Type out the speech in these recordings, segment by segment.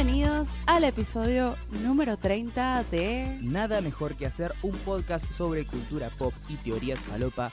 Bienvenidos al episodio número 30 de... Nada mejor que hacer un podcast sobre cultura pop y teorías falopa.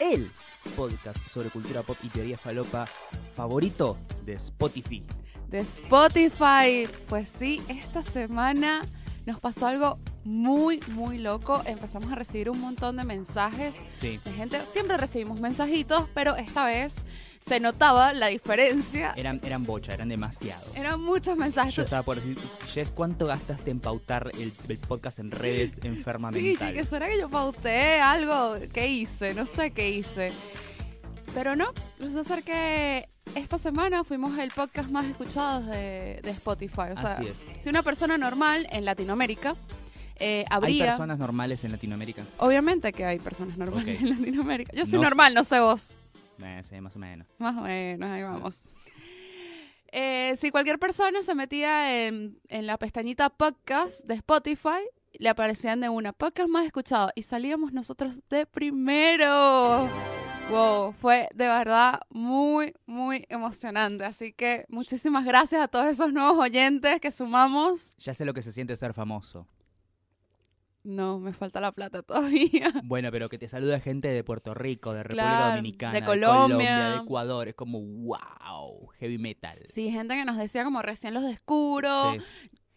El podcast sobre cultura pop y teorías falopa favorito de Spotify. de Spotify. Pues sí, esta semana nos pasó algo muy, muy loco. Empezamos a recibir un montón de mensajes Sí. de gente. Siempre recibimos mensajitos, pero esta vez se notaba la diferencia. Eran, eran bocha, eran demasiados. Eran muchos mensajes. Yo estaba por decir, Jess, ¿cuánto gastaste en pautar el, el podcast en redes enferma Sí, que, será que yo pauté algo. ¿Qué hice? No sé qué hice. Pero no, resulta ser que esta semana fuimos el podcast más escuchado de, de Spotify. O sea, Así es. si una persona normal en Latinoamérica eh, ¿Hay habría... personas normales en Latinoamérica? Obviamente que hay personas normales Ok. en Latinoamérica. Yo soy No- normal, no sé vos. Eh, sí, más o menos. Más o menos, ahí vamos. Eh, si cualquier persona se metía en, en la pestañita podcast de Spotify, le aparecían de una podcast más escuchado y salíamos nosotros de primero. Wow, fue de verdad muy, muy emocionante. Así que muchísimas gracias a todos esos nuevos oyentes que sumamos. Ya sé lo que se siente ser famoso. No, me falta la plata todavía. Bueno, pero que te saluda gente de Puerto Rico, de República Claro, Dominicana, de Colombia. de Ecuador. Es como, wow, heavy metal. Sí, gente que nos decía como recién los descubro. Sí.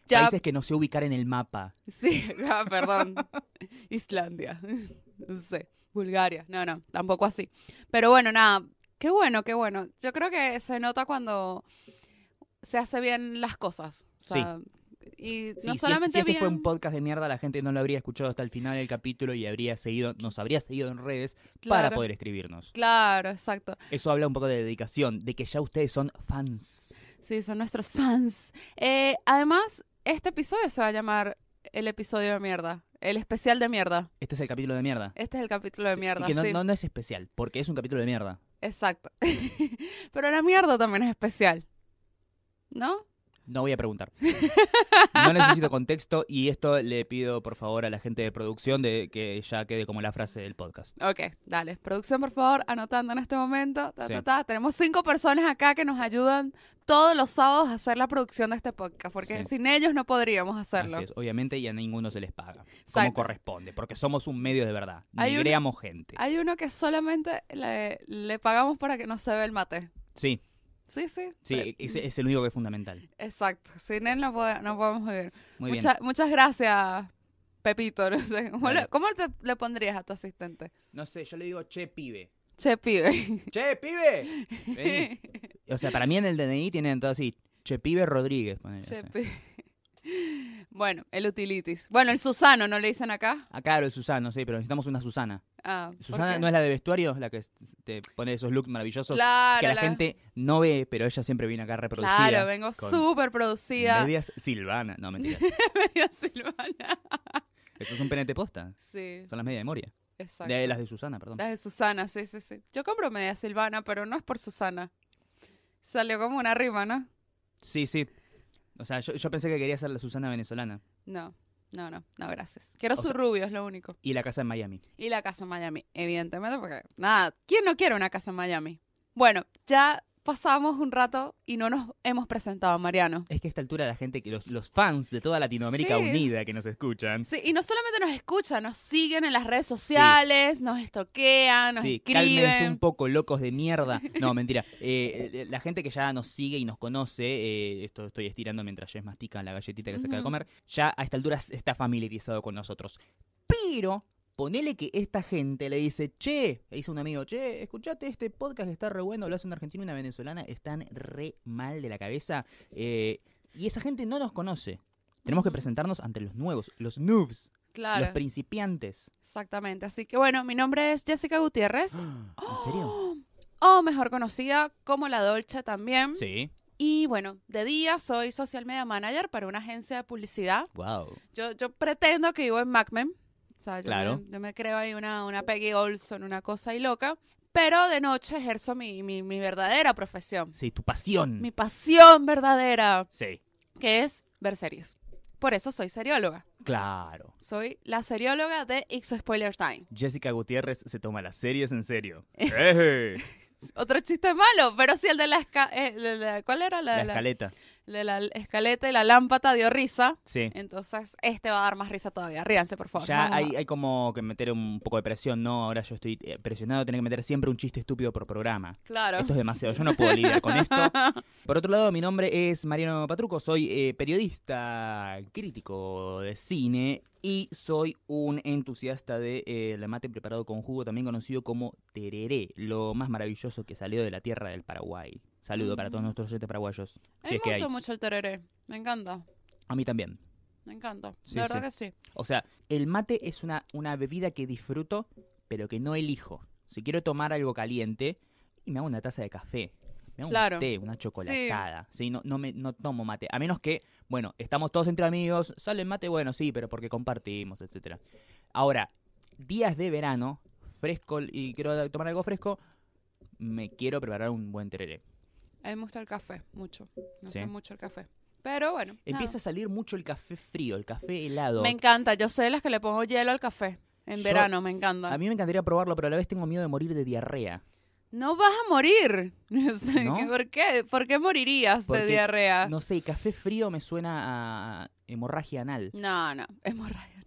Ya Países que no sé ubicar en el mapa. Sí, ah, perdón. Islandia. No sé. Bulgaria. No, no, tampoco así. Pero bueno, nada. Qué bueno, qué bueno. Yo creo que se nota cuando se hace bien las cosas. O sea, Y Sí, no si, solamente si este bien. fue un podcast de mierda, la gente no lo habría escuchado hasta el final del capítulo y habría seguido, nos habría seguido en redes para poder escribirnos. Claro, exacto. Eso habla un poco de dedicación, de que ya ustedes son fans. Sí, son nuestros fans. Eh, además, este episodio se va a llamar el episodio de mierda. El especial de mierda. Este es el capítulo de mierda. Este es el capítulo de Sí, mierda. y que no, sí. no, no es especial, porque es un capítulo de mierda. Exacto. Pero la mierda también es especial. ¿No? No voy a preguntar. No necesito contexto y esto le pido por favor a la gente de producción de que ya quede como la frase del podcast. Ok, dale. Producción, por favor, anotando en este momento. Ta, Sí. ta, ta. Tenemos cinco personas acá que nos ayudan todos los sábados a hacer la producción de este podcast, porque Sí. sin ellos no podríamos hacerlo. Así es, obviamente, y a ninguno se les paga. Como corresponde, porque somos un medio de verdad. Hay un- gente. Hay uno que solamente le, le pagamos para que no se vea el mate. Sí, Sí, sí. sí, Eh, ese es el único que es fundamental. Exacto. Sin él no, pode- no podemos vivir. Muy bien. Mucha- Muchas gracias, Pepito. No sé. ¿Cómo, le, cómo te- le pondrías a tu asistente? No sé, yo le digo, che, pibe. Che, pibe. ¡Che, pibe! Vení. O sea, para mí en el DNI tienen todo así, che, pibe Rodríguez. ponele, o Che, sea. pibe. Bueno, el utilitis. Bueno, el Susano, ¿no le dicen acá? Ah, claro, el Susano, sí, pero necesitamos una Susana. Ah, ¿por Susana no es la de vestuario, la que te pone esos looks maravillosos Claro, que la, la- gente no ve, pero ella siempre viene acá reproducida. Claro, vengo súper producida. Medias Silvana. No, mentira. Media Silvana. Eso es un penete posta. Sí, Son las medias de Moria. exacto. De las de Susana, perdón. Las de Susana, sí, sí, sí. Yo compro media Silvana, pero no es por Susana. Salió como una rima, ¿no? Sí, sí. O sea, yo, yo pensé que quería ser la Susana venezolana. No, no, no, no, gracias. Quiero O su sea- rubio, es lo único. Y la casa en Miami. Y la casa en Miami, evidentemente, porque nada, ¿quién no quiere una casa en Miami? Bueno, ya pasamos un rato y no nos hemos presentado, Mariano. Es que a esta altura la gente, que los, los fans de toda Latinoamérica Sí. unida que nos escuchan. Sí, y no solamente nos escuchan, nos siguen en las redes sociales, nos estoquean, nos Sí, escriben. cálmense un poco, locos de mierda. No, mentira. Eh, eh, la gente que ya nos sigue y nos conoce, eh, esto estoy estirando mientras Jess mastica la galletita que se acaba de comer, ya a esta altura está familiarizado con nosotros. Pero, ponele que esta gente le dice, che, le dice un amigo, che, escuchate este podcast, está re bueno, lo hace un argentino y una venezolana, están re mal de la cabeza. eh, y esa gente no nos conoce. Tenemos que presentarnos ante los nuevos, los noobs, Claro, los principiantes. exactamente. Así que bueno, mi nombre es Jessica Gutiérrez, ¿En serio? o mejor conocida como La Dolce también. Sí. Y bueno, de día soy social media manager para una agencia de publicidad. Wow. Yo, yo pretendo que vivo en MacMen. O sea, yo, Claro. me, yo me creo ahí una, una Peggy Olson, una cosa ahí loca. Pero de noche ejerzo mi, mi, mi verdadera profesión. Sí, tu pasión. Mi pasión verdadera, Sí. que es ver series. Por eso soy serióloga. Claro. Soy la serióloga de X Spoiler Time. Jessica Gutiérrez se toma las series en serio. Otro chiste malo, pero sí el de la, esca- eh, de la- ¿Cuál era la, La la- escaleta. De la escaleta y la lámpara dio risa. Sí. Entonces, este va a dar más risa todavía. Ríanse, por favor. Ya hay, hay como que meter un poco de presión, ¿no? Ahora yo estoy eh, presionado tener que meter siempre un chiste estúpido por programa. Claro. Esto es demasiado, yo no puedo lidiar con esto. Por otro lado, mi nombre es Mariano Patruco, soy eh, periodista crítico de cine y soy un entusiasta de eh, el mate preparado con jugo, también conocido como tereré, lo más maravilloso que salió de la tierra del Paraguay. Saludo para todos Mm. nuestros oyentes paraguayos. A Si mí es que me gusta mucho el tereré. Me encanta. A mí también. Me encanta. Sí, de verdad sí. que sí. O sea, el mate es una, una bebida que disfruto, pero que no elijo. Si quiero tomar algo caliente, y me hago una taza de café. Me Claro. un té, una chocolatada. Sí. no, no, me, no tomo mate. A menos que, bueno, estamos todos entre amigos, sale el mate, bueno, sí, pero porque compartimos, etcétera. Ahora, días de verano, fresco y quiero tomar algo fresco, me quiero preparar un buen tereré. A mí me gusta el café, mucho. Me Sí. gusta mucho el café. Pero bueno. nada. Empieza a salir mucho el café frío, el café helado. Me encanta. Yo de las que le pongo hielo al café. En Yo- verano, me encanta. A mí me encantaría probarlo, pero a la vez tengo miedo de morir de diarrea. No vas a morir. No. ¿Por qué? ¿Por qué morirías Porque, de diarrea? No sé, café frío me suena a hemorragia anal. No, no. Hemorragia.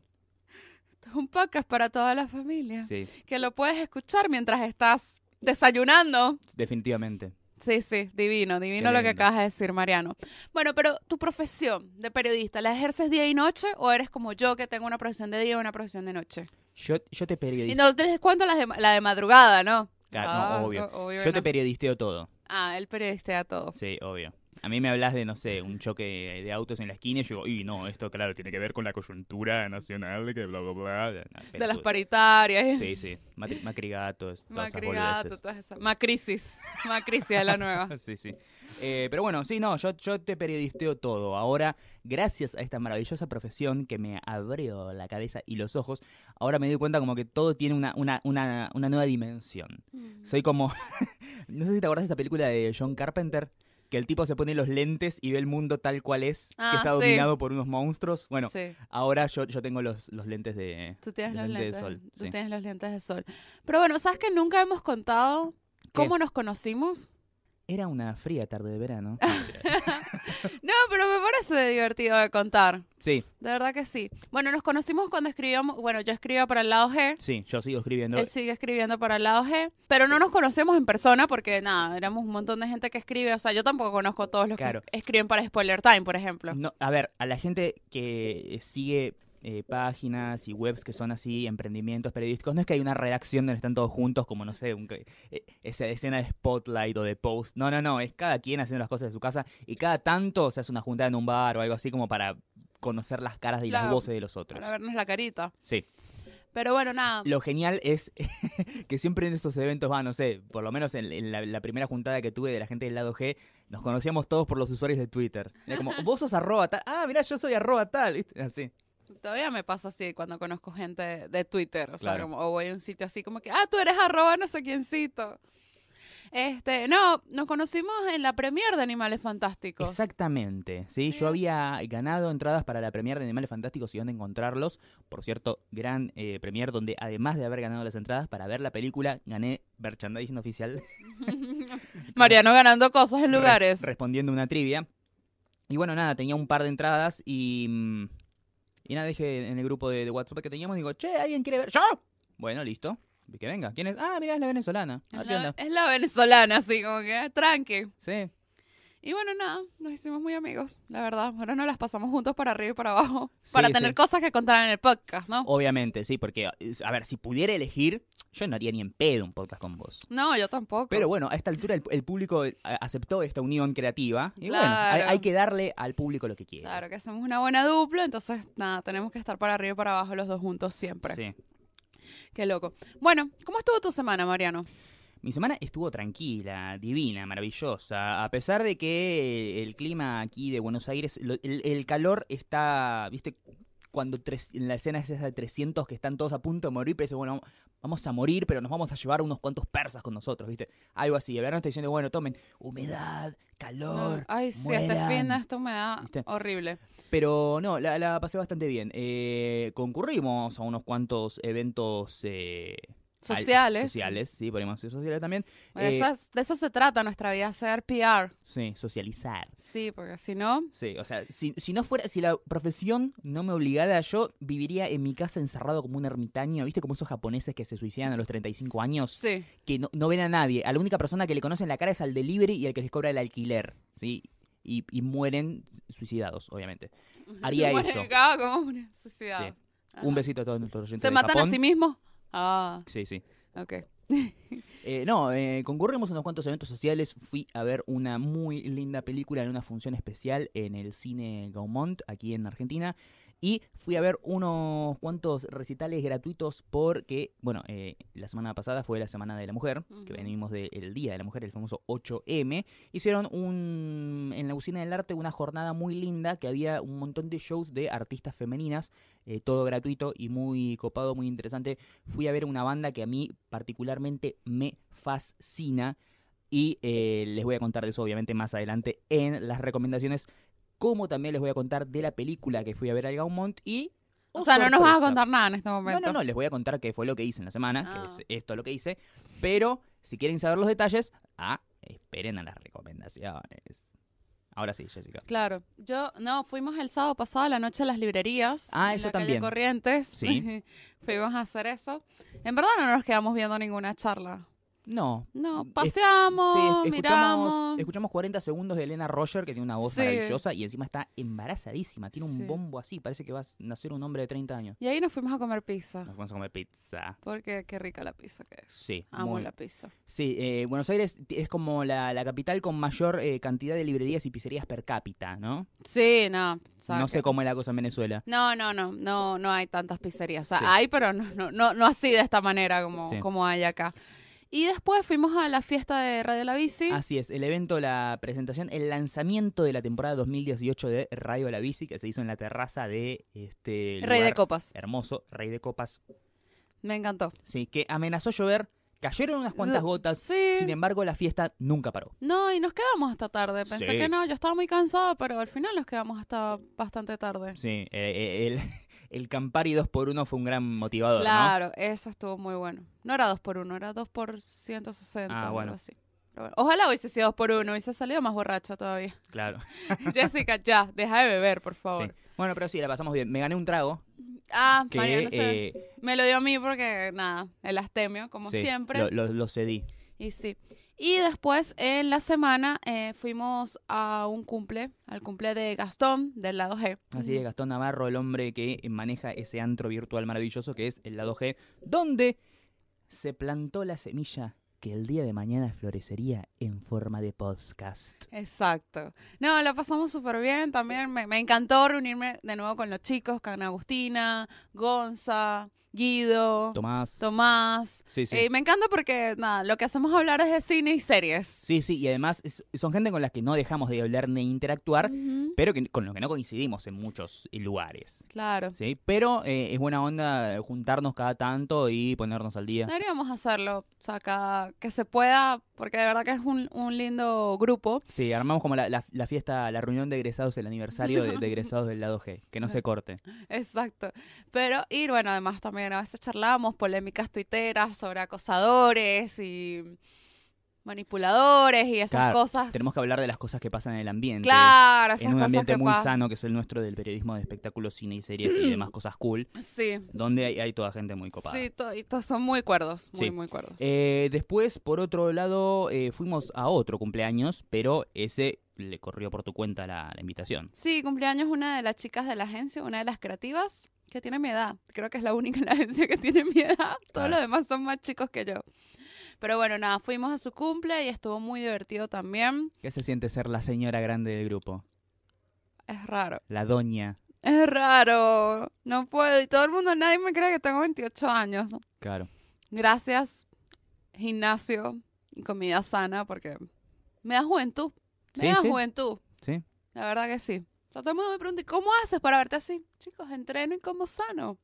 Esto es un podcast para toda la familia. Sí, Que lo puedes escuchar mientras estás desayunando. definitivamente. Sí, sí, divino, divino Qué lo que lindo. acabas de decir, Mariano. Bueno, pero tu profesión de periodista, ¿la ejerces día y noche o eres como yo que tengo una profesión de día y una profesión de noche? Yo, yo te Y periodisteo. no la de, la de madrugada, ¿no? Claro, no, Ah, obvio. Yo te periodisteo todo. Ah, el periodista a todo. Sí, obvio. A mí me hablas de, no sé, un choque de autos en la esquina y yo digo, y no, esto claro, tiene que ver con la coyuntura nacional, que bla, bla, bla. De las paritarias. Sí, sí. Matri- Macrigatos, todas esas Macrigato, boludeces. todas esas. Macrisis. Macrisis es la nueva. Sí, sí. Eh, pero bueno, sí, no, yo, yo te periodisteo todo. Ahora, gracias a esta maravillosa profesión que me abrió la cabeza y los ojos, ahora me doy cuenta como que todo tiene una, una, una, una nueva dimensión. Soy como. no sé si te acordás de esta película de John Carpenter. Que el tipo se pone los lentes y ve el mundo tal cual es, Ah, que está sí. dominado por unos monstruos. Bueno, Sí, ahora yo, yo tengo los, los lentes de. tú tienes los los lentes lentes. de sol. Tú sí. tienes los lentes de sol. Pero bueno, ¿sabes que nunca hemos contado cómo nos conocimos? Era una fría tarde de verano. No, pero me parece divertido de contar. sí, De verdad que sí. Bueno, nos conocimos cuando escribíamos, bueno, yo escribía para el lado G, sí, yo sigo escribiendo. él sigue escribiendo para el lado G, pero no nos conocemos en persona porque nada, éramos un montón de gente que escribe, o sea, yo tampoco conozco a todos los Claro. que escriben para Spoiler Time, por ejemplo. No, a ver, a la gente que sigue eh, páginas y webs que son así, emprendimientos periodísticos, no es que hay una redacción donde están todos juntos, como no sé, un eh, esa escena de Spotlight o de Post. No, no, no, es cada quien haciendo las cosas de su casa y cada tanto se hace una juntada en un bar o algo así como para conocer las caras y las voces de los otros. Para vernos la carita. Sí. Pero bueno, nada. Lo genial es que siempre en esos eventos va, no sé, por lo menos en, en la, la primera juntada que tuve de la gente del lado G, nos conocíamos todos por los usuarios de Twitter. Era como, vos sos arroba tal, ah, mirá, yo soy arroba tal, ¿viste? Así. Todavía me pasa así cuando conozco gente de Twitter, o sea, Claro. como, o voy a un sitio así como que, ah, tú eres arroba no sé quiéncito. Este, no, nos conocimos en la premier de Animales Fantásticos. Exactamente, ¿sí? Sí. Yo había ganado entradas para la premier de Animales Fantásticos y dónde encontrarlos. Por cierto, gran eh, premier donde además de haber ganado las entradas para ver la película, gané merchandising oficial. Mariano ganando cosas en Re- lugares. respondiendo una trivia. Y bueno, nada, tenía un par de entradas y... Y nada, dije en el grupo de, de WhatsApp que teníamos, digo, che, ¿alguien quiere ver? ¡Yo! Bueno, listo. Que venga. ¿Quién es? Ah, mira, es la venezolana. Ah, es la venezolana, así como que, ah, tranqui. Sí. Y bueno, nada, nos hicimos muy amigos, la verdad. Ahora nos las pasamos juntos para arriba y para abajo. Sí, para sí. tener cosas que contar en el podcast, ¿no? Obviamente, sí, porque, a ver, si pudiera elegir, yo no haría ni en pedo un podcast con vos. No, yo tampoco. Pero bueno, a esta altura el, el público eh, aceptó esta unión creativa. Y bueno, hay, hay que darle al público lo que quiere. Claro que hacemos una buena dupla, entonces nada, tenemos que estar para arriba y para abajo los dos juntos siempre. Sí. Qué loco. Bueno, ¿cómo estuvo tu semana, Mariano? Mi semana estuvo tranquila, divina, maravillosa. A pesar de que el clima aquí de Buenos Aires, el, el calor está, viste, cuando tres- en la escena es esa de 300 que están todos a punto de morir, pero dice, bueno, vamos a morir, pero nos vamos a llevar unos cuantos persas con nosotros, viste. Algo así. El verano está diciendo, bueno, tomen humedad, calor. Ay, sí, este mueran. fin da ¿Viste? horrible. Pero no, la, la pasé bastante bien. Eh, concurrimos a unos cuantos eventos eh, Sociales. sociales, sí, podemos decir sociales también. Bueno, Eh, eso es- de eso se trata nuestra vida, ser PR. Sí, socializar. Sí, porque si no, Sí, o sea, si, si no fuera, si la profesión no me obligara, yo viviría en mi casa encerrado como un ermitaño, ¿viste? Como esos japoneses que se suicidan a los 35 años, sí. que no, no ven a nadie. A la única persona que le conocen la cara es al delivery y al que les cobra el alquiler, ¿sí? Y, y mueren suicidados, obviamente. Haría eso. como un suicidado. Sí. Un besito a todos nuestros oyentes ¿Se de matan Japón. a sí mismos? Ah, Sí, sí. ok. Eh, no, eh, concurrimos a unos cuantos eventos sociales. Fui a ver una muy linda película en una función especial en el cine Gaumont, aquí en Argentina. Y fui a ver unos cuantos recitales gratuitos porque, bueno, eh, la semana pasada fue la Semana de la Mujer, que venimos del Día de la Mujer, el famoso 8M. Hicieron un, en la Usina del Arte una jornada muy linda que había un montón de shows de artistas femeninas, eh, todo gratuito y muy copado, muy interesante. Fui a ver una banda que a mí particularmente me fascina. Y eh, les voy a contar de eso obviamente más adelante en las recomendaciones. Como también les voy a contar de la película que fui a ver al Gaumont y... O oh, sea, no nos vas a contar nada en este no, momento. no, no, les voy a contar qué fue lo que hice en la semana, Ah. que es esto lo que hice. Pero si quieren saber los detalles, ah, esperen a las recomendaciones. Ahora sí, Jessica. Claro. Yo, no, fuimos el sábado pasado a la noche a las librerías. Ah, en eso la calle también. Corrientes. Sí. fuimos a hacer eso. En verdad no nos quedamos viendo ninguna charla. No. No, Es- paseamos, Sí, es- miramos. escuchamos, escuchamos 40 segundos de Elena Roger, que tiene una voz Sí. maravillosa y encima está embarazadísima. Tiene un bombo así, parece que va a nacer un hombre de 30 años. Y ahí nos fuimos a comer pizza. Nos vamos a comer pizza. Porque qué rica la pizza que es. Sí, Amo muy- la pizza. Sí, eh, Buenos Aires es como la, la capital con mayor eh, cantidad de librerías y pizzerías per cápita, ¿no? Sí, no. no que- sé cómo es la cosa en Venezuela. No, no, no, no, no hay tantas pizzerías. O sea, hay, pero no, no, no, no así de esta manera como, como hay acá. Y después fuimos a la fiesta de Radio La Bici. Así es, el evento, la presentación, el lanzamiento de la temporada 2018 de Radio La Bici, que se hizo en la terraza de este Rey de Copas. hermoso, Rey de Copas. Me encantó. Sí, que amenazó llover, cayeron unas cuantas gotas, Sí. sin embargo la fiesta nunca paró. No, y nos quedamos hasta tarde. Pensé Sí. que no, yo estaba muy cansada, pero al final nos quedamos hasta bastante tarde. Sí, eh, eh, el, el Campari 2x1 fue un gran motivador, ¿no? Claro, eso estuvo muy bueno. No era 2 por 1 era 2 por 160 Ah, algo bueno. así. Pero bueno, Ojalá hubiese sido 2 por 1 hubiese salido más borracha todavía. Claro. Jessica, ya, deja de beber, por favor. Sí. Bueno, pero sí, la pasamos bien. Me gané un trago Ah, que María, no sé. eh, Me lo dio a mí porque, nada, el astemio, como sí, siempre. Lo, lo- lo cedí. Y sí. Y después, en la semana, eh, fuimos a un cumple, al cumple de Gastón, del lado G. Así es, Gastón Navarro, el hombre que maneja ese antro virtual maravilloso que es el lado G, donde se plantó la semilla que el día de mañana florecería en forma de podcast. Exacto. No, la pasamos súper bien. También me, me encantó reunirme de nuevo con los chicos, con Agustina, Gonza, Guido, Tomás. Tomás. Sí, sí. Eh, me encanta porque, nada, lo que hacemos hablar es de cine y series. Sí, sí, y además es- son gente con las que no dejamos de hablar ni interactuar, Ujú, pero que, con lo que no coincidimos en muchos lugares. Claro. ¿sí? Pero eh, es buena onda juntarnos cada tanto y ponernos al día. Deberíamos hacerlo, o sea, cada- que se pueda, porque de verdad que es un, un lindo grupo. Sí, armamos como la, la- la fiesta, la reunión de egresados, el aniversario de, de egresados del lado G, que no se corte. Exacto. Pero, y bueno, además también a veces charlamos polémicas tuiteras sobre acosadores y manipuladores y esas Claro, cosas. Tenemos que hablar de las cosas que pasan en el ambiente. Claro, esas en un cosas ambiente que muy sano que es el nuestro del periodismo de espectáculos, cine y series y demás cosas cool, Sí, donde hay, hay toda gente muy copada. sí, to- y todos son muy cuerdos, muy, Sí. muy cuerdos. Eh, después, por otro lado, eh, fuimos a otro cumpleaños, pero ese le corrió por tu cuenta la, la invitación. Sí, cumpleaños una de las chicas de la agencia, una de las creativas, que tiene mi edad. Creo que es la única en la agencia que tiene mi edad. Todos Claro. los demás son más chicos que yo. Pero bueno, nada, fuimos a su cumple y estuvo muy divertido también. ¿Qué se siente ser la señora grande del grupo? Es raro. La doña. Es raro. No puedo. Y todo el mundo, nadie me cree que tengo 28 años. Claro. Gracias, gimnasio y comida sana, porque me da juventud. Me Sí, da sí. juventud. ¿Sí? La verdad que sí. O sea, todo el mundo me pregunta, ¿y cómo haces para verte así? Chicos, entreno y como sano.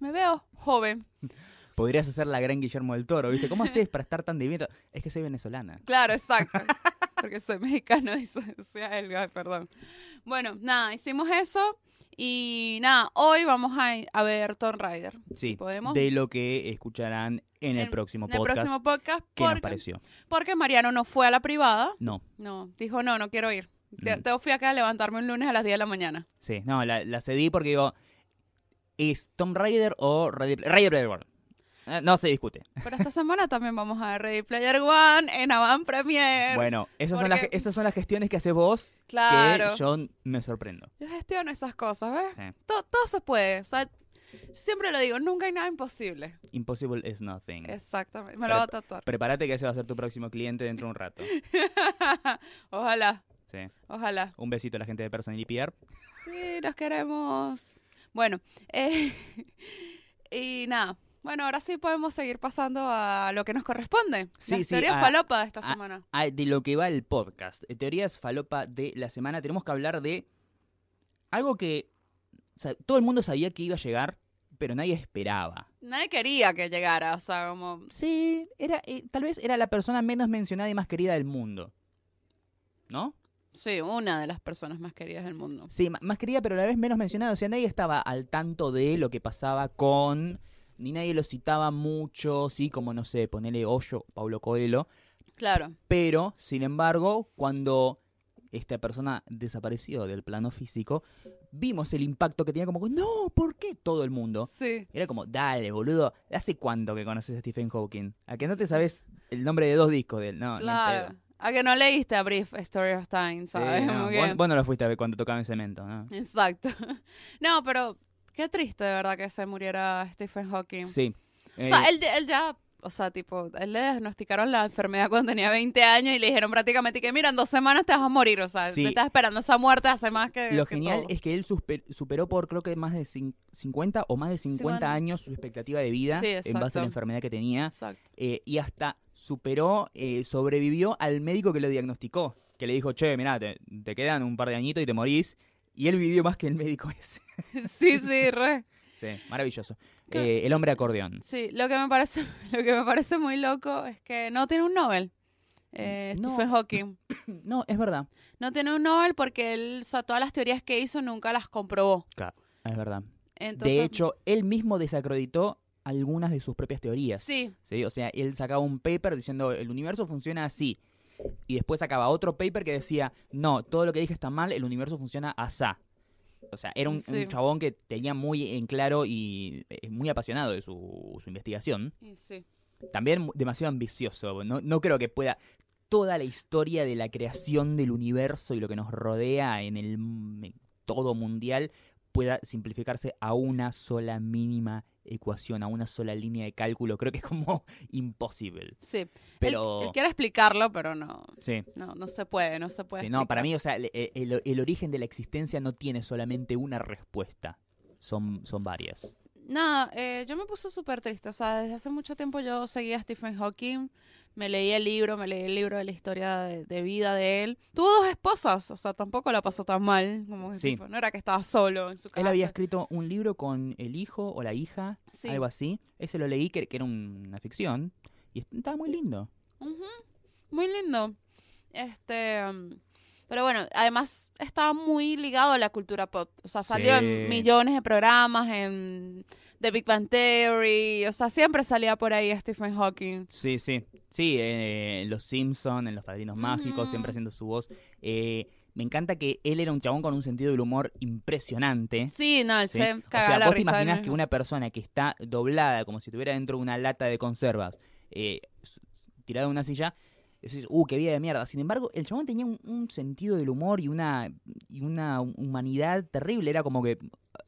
Me veo joven. Podrías hacer la gran Guillermo del Toro, ¿viste? ¿Cómo haces para estar tan divino? Es que soy venezolana. Claro, exacto. Porque soy mexicano y soy, soy ay, perdón. Bueno, nada, hicimos eso Y nada, hoy vamos a, a ver Tomb Raider. Sí, si podemos. de lo que escucharán en el En- próximo en el podcast. próximo podcast. ¿Qué nos Porque, pareció? porque Mariano no fue a la privada. No, No, dijo, no, no quiero ir. Te, Mm. te fui acá a levantarme un lunes a las 10 de la mañana. sí, no, la, la cedí porque digo, ¿es Tomb Raider o Player One? Eh, No se discute. Pero esta semana también vamos a ver Ready Player One en Avant Premier. Bueno, esas son, las, esas son las gestiones que haces vos claro. que yo me sorprendo. Yo gestiono esas cosas, ¿ves? Sí. Todo, todo se puede. O sea, siempre lo digo, nunca hay nada imposible. Impossible is nothing. Exactamente. Me lo voy a tatuar. Prepárate que ese va a ser tu próximo cliente dentro de un rato. ojalá, Sí. ojalá. Un besito a la gente de Personal PR. Sí, los queremos. Bueno, eh, y nada. Bueno, ahora sí podemos seguir pasando a lo que nos corresponde. Sí, Las sí, teorías a- falopa de esta a- semana. De lo que va el podcast. Eh, Teorías falopa de la semana. Tenemos que hablar de algo que o sea, todo el mundo sabía que iba a llegar, pero nadie esperaba. Nadie quería que llegara, o sea, como... Sí, era, eh, tal vez era la persona menos mencionada y más querida del mundo. ¿No? Sí, una de las personas más queridas del mundo. Sí, más querida, pero a la vez menos mencionada. O sea, nadie estaba al tanto de lo que pasaba con. Ni nadie lo citaba mucho, sí, como no sé, ponele Hoyo, Paulo Coelho. Claro. Pero, sin embargo, cuando esta persona desapareció del plano físico, vimos el impacto que tenía como, no, ¿por qué todo el mundo? Sí. Era como, dale, boludo, ¿hace cuánto que conoces a Stephen Hawking? ¿A que no te sabes el nombre de dos discos de él? No, Claro. A que no leíste a Brief Story of Time, Sí, ¿sabes? no, Como vos, vos no lo fuiste a ver cuando tocaba en cemento, ¿no? Exacto. No, pero qué triste de verdad que se muriera Stephen Hawking. Sí. O sea, Eh, él, él ya, o sea, tipo, él le diagnosticaron la enfermedad cuando tenía 20 años y le dijeron prácticamente que, mira, en dos semanas te vas a morir. O sea, Sí. te estás esperando esa muerte hace más que. Lo que genial todo. es que él superó por creo que más de cin- 50 o más de 50 Cincuenta. años su expectativa de vida Sí, en base a la enfermedad que tenía Exacto. eh, y hasta superó, eh, sobrevivió al médico que lo diagnosticó, que le dijo, che, mirá, te, te quedan un par de añitos y te morís. Y él vivió más que el médico ese. Sí, sí, re. Sí, maravilloso. Eh, el hombre acordeón. Sí, lo que me parece, lo que me parece muy loco es que no tiene un Nobel. eh, No. Stephen Hawking. No, es verdad. No tiene un Nobel porque él, o sea, todas las teorías que hizo nunca las comprobó. Es verdad. Entonces, de hecho, él mismo desacreditó algunas de sus propias teorías. sí, ¿sí? O sea, él sacaba un paper diciendo el universo funciona así. Y después sacaba otro paper que decía, no, todo lo que dije está mal, el universo funciona asá. O sea, era un, chabón que tenía muy en claro y eh, muy apasionado de su, su investigación. sí. También demasiado ambicioso. No, no creo que pueda toda la historia de la creación del universo y lo que nos rodea en el m- todo mundial pueda simplificarse a una sola mínima ecuación, a una sola línea de cálculo. Creo que es como imposible. Sí. Pero- Él, él quiere explicarlo, pero no, Sí. no, no se puede, no se puede. Sí, no, para mí, o sea, el, el- el origen de la existencia no tiene solamente una respuesta. Son, son varias. Nada, eh, yo me puse súper triste. O sea, desde hace mucho tiempo yo seguía a Stephen Hawking. Me leí el libro, me leí el libro de la historia de, de vida de él. Tuvo dos esposas, o sea, tampoco la pasó tan mal. Como Sí. tipo, no era que estaba solo en su casa. Él había escrito un libro con el hijo o la hija, Sí. algo así. Ese lo leí, que, que era una ficción. Y estaba muy lindo. Muy lindo. Este. um, pero bueno, además estaba muy ligado a la cultura pop. O sea, salió Sí. en millones de programas, en The Big Bang Theory. O sea, siempre salía por ahí Stephen Hawking. Sí, sí. Sí, eh, en Los Simpson, en Los Padrinos Mágicos, siempre haciendo su voz. Eh, me encanta que él era un chabón con un sentido del humor impresionante. Sí, no, él ¿sí? se O sea, la vos te imaginás el- que una persona que está doblada como si estuviera dentro de una lata de conservas, eh, tirada en una silla, decís, uh, qué vida de mierda. Sin embargo, el chabón tenía un, un sentido del humor y una, y una humanidad terrible. Era como que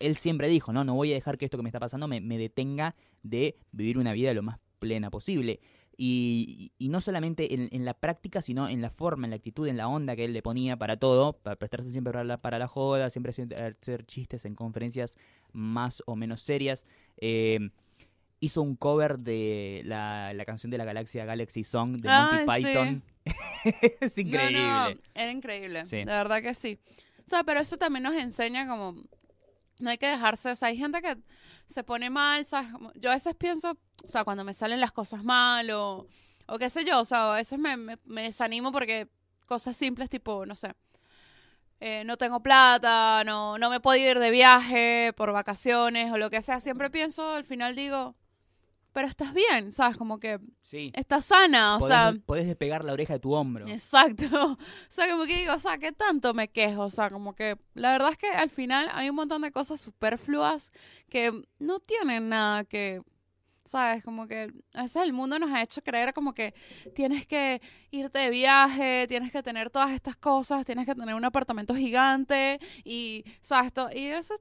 él siempre dijo, no, no voy a dejar que esto que me está pasando me, me detenga de vivir una vida lo más plena posible. Y, y no solamente en, en la práctica, sino en la forma, en la actitud, en la onda que él le ponía para todo, para prestarse siempre para la, para la joda, siempre hacer, chistes en conferencias más o menos serias. Eh, hizo un cover de la, la canción de la galaxia Galaxy Song de Monty Ay, sí. Python. es increíble. No, no, era increíble. Sí. De verdad que sí. O sea, pero eso también nos enseña como. No hay que dejarse. O sea, hay gente que se pone mal, ¿sabes? Yo a veces pienso, o sea, cuando me salen las cosas mal o, o qué sé yo, o sea, a veces me, me, me desanimo porque cosas simples tipo, no sé. eh, no tengo plata, no, no me puedo ir de viaje por vacaciones o lo que sea, siempre pienso, al final digo, pero estás bien, ¿sabes? Como que Sí. estás sana, o podés, sea... podés despegar la oreja de tu hombro. Exacto. O sea, como que digo, o sea, ¿qué tanto me quejo? O sea, como que la verdad es que al final hay un montón de cosas superfluas que no tienen nada que, ¿sabes? Como que a veces el mundo nos ha hecho creer como que tienes que irte de viaje, tienes que tener todas estas cosas, tienes que tener un apartamento gigante y, ¿sabes? Y eso,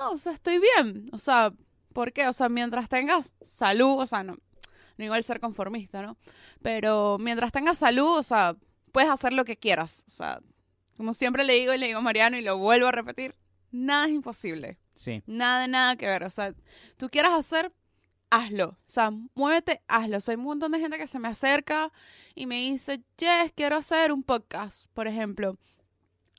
no, o sea, estoy bien. O sea, ¿por qué? O sea, mientras tengas salud, o sea, no, no igual ser conformista, ¿no? Pero mientras tengas salud, o sea, puedes hacer lo que quieras. O sea, como siempre le digo y le digo a Mariano y lo vuelvo a repetir, nada es imposible. Sí. Nada, nada que ver. O sea, tú quieras hacer, hazlo. O sea, muévete, hazlo. Hay un montón de gente que se me acerca y me dice, Jess, quiero hacer un podcast, por ejemplo.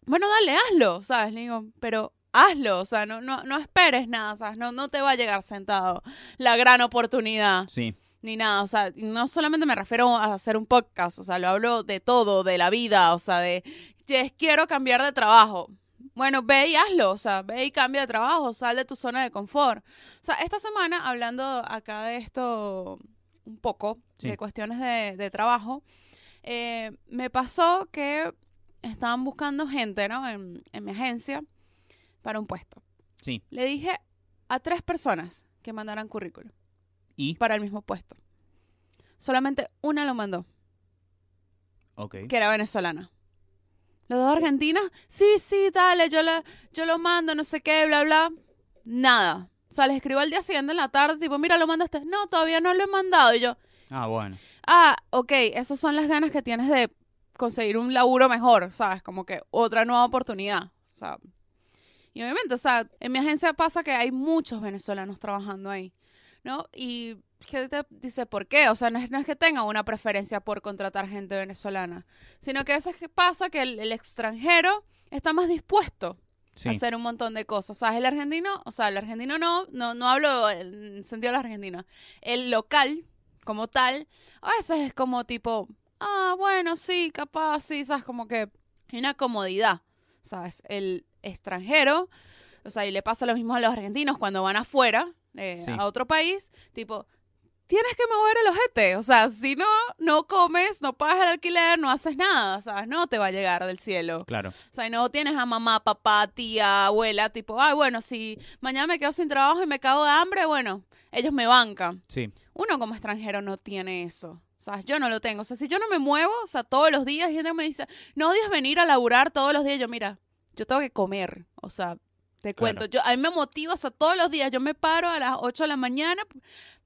Bueno, dale, hazlo, ¿sabes? Le digo, pero hazlo. O sea, no, no, no esperes nada, ¿sabes? No, no te va a llegar sentado la gran oportunidad Sí. ni nada, o sea, no solamente me refiero a hacer un podcast, o sea, lo hablo de todo, de la vida, o sea, de, "Yes, quiero cambiar de trabajo. Bueno, ve y hazlo, o sea, ve y cambia de trabajo, sal de tu zona de confort. O sea, esta semana, hablando acá de esto un poco, Sí. de cuestiones de, de trabajo, eh, me pasó que estaban buscando gente, ¿no? En, en mi agencia para un puesto. Sí. Le dije a tres personas que mandaran currículum Y. para el mismo puesto. Solamente una lo mandó, Ok. que era venezolana. Los dos argentinas, sí, sí, dale, yo, la, yo lo mando, no sé qué, bla, bla. Nada. O sea, les escribo al día siguiente en la tarde, tipo, mira, lo mandaste. No, todavía no lo he mandado. Y yo, Ah, bueno. ah, ok, esas son las ganas que tienes de conseguir un laburo mejor, ¿sabes? Como que otra nueva oportunidad. O sea, y obviamente, o sea, en mi agencia pasa que hay muchos venezolanos trabajando ahí, ¿no? Y que te dice, ¿por qué? O sea, no es, no es que tenga una preferencia por contratar gente venezolana, sino que a veces pasa que el, el extranjero está más dispuesto Sí. a hacer un montón de cosas. ¿Sabes? El argentino, o sea, el argentino no, no, no hablo en sentido del argentino. El local, como tal, a veces es como tipo, ah, bueno, sí, capaz, sí, ¿sabes? Como que hay una comodidad, ¿sabes? El extranjero, o sea, y le pasa lo mismo a los argentinos cuando van afuera, eh, Sí. a otro país, tipo, tienes que mover el ojete, o sea, si no, no comes, no pagas el alquiler, no haces nada, ¿sabes? No te va a llegar del cielo. Claro. O sea, y no tienes a mamá, papá, tía, abuela, tipo, ay, bueno, si mañana me quedo sin trabajo y me cago de hambre, bueno, ellos me bancan. Sí. Uno como extranjero no tiene eso. ¿Sabes? Yo no lo tengo. O sea, si yo no me muevo, o sea, todos los días, gente me dice, no odias venir a laburar todos los días. Yo, mira, yo tengo que comer. O sea, te cuento. Yo, a mí me motiva, o sea, todos los días yo me paro a las 8 de la mañana.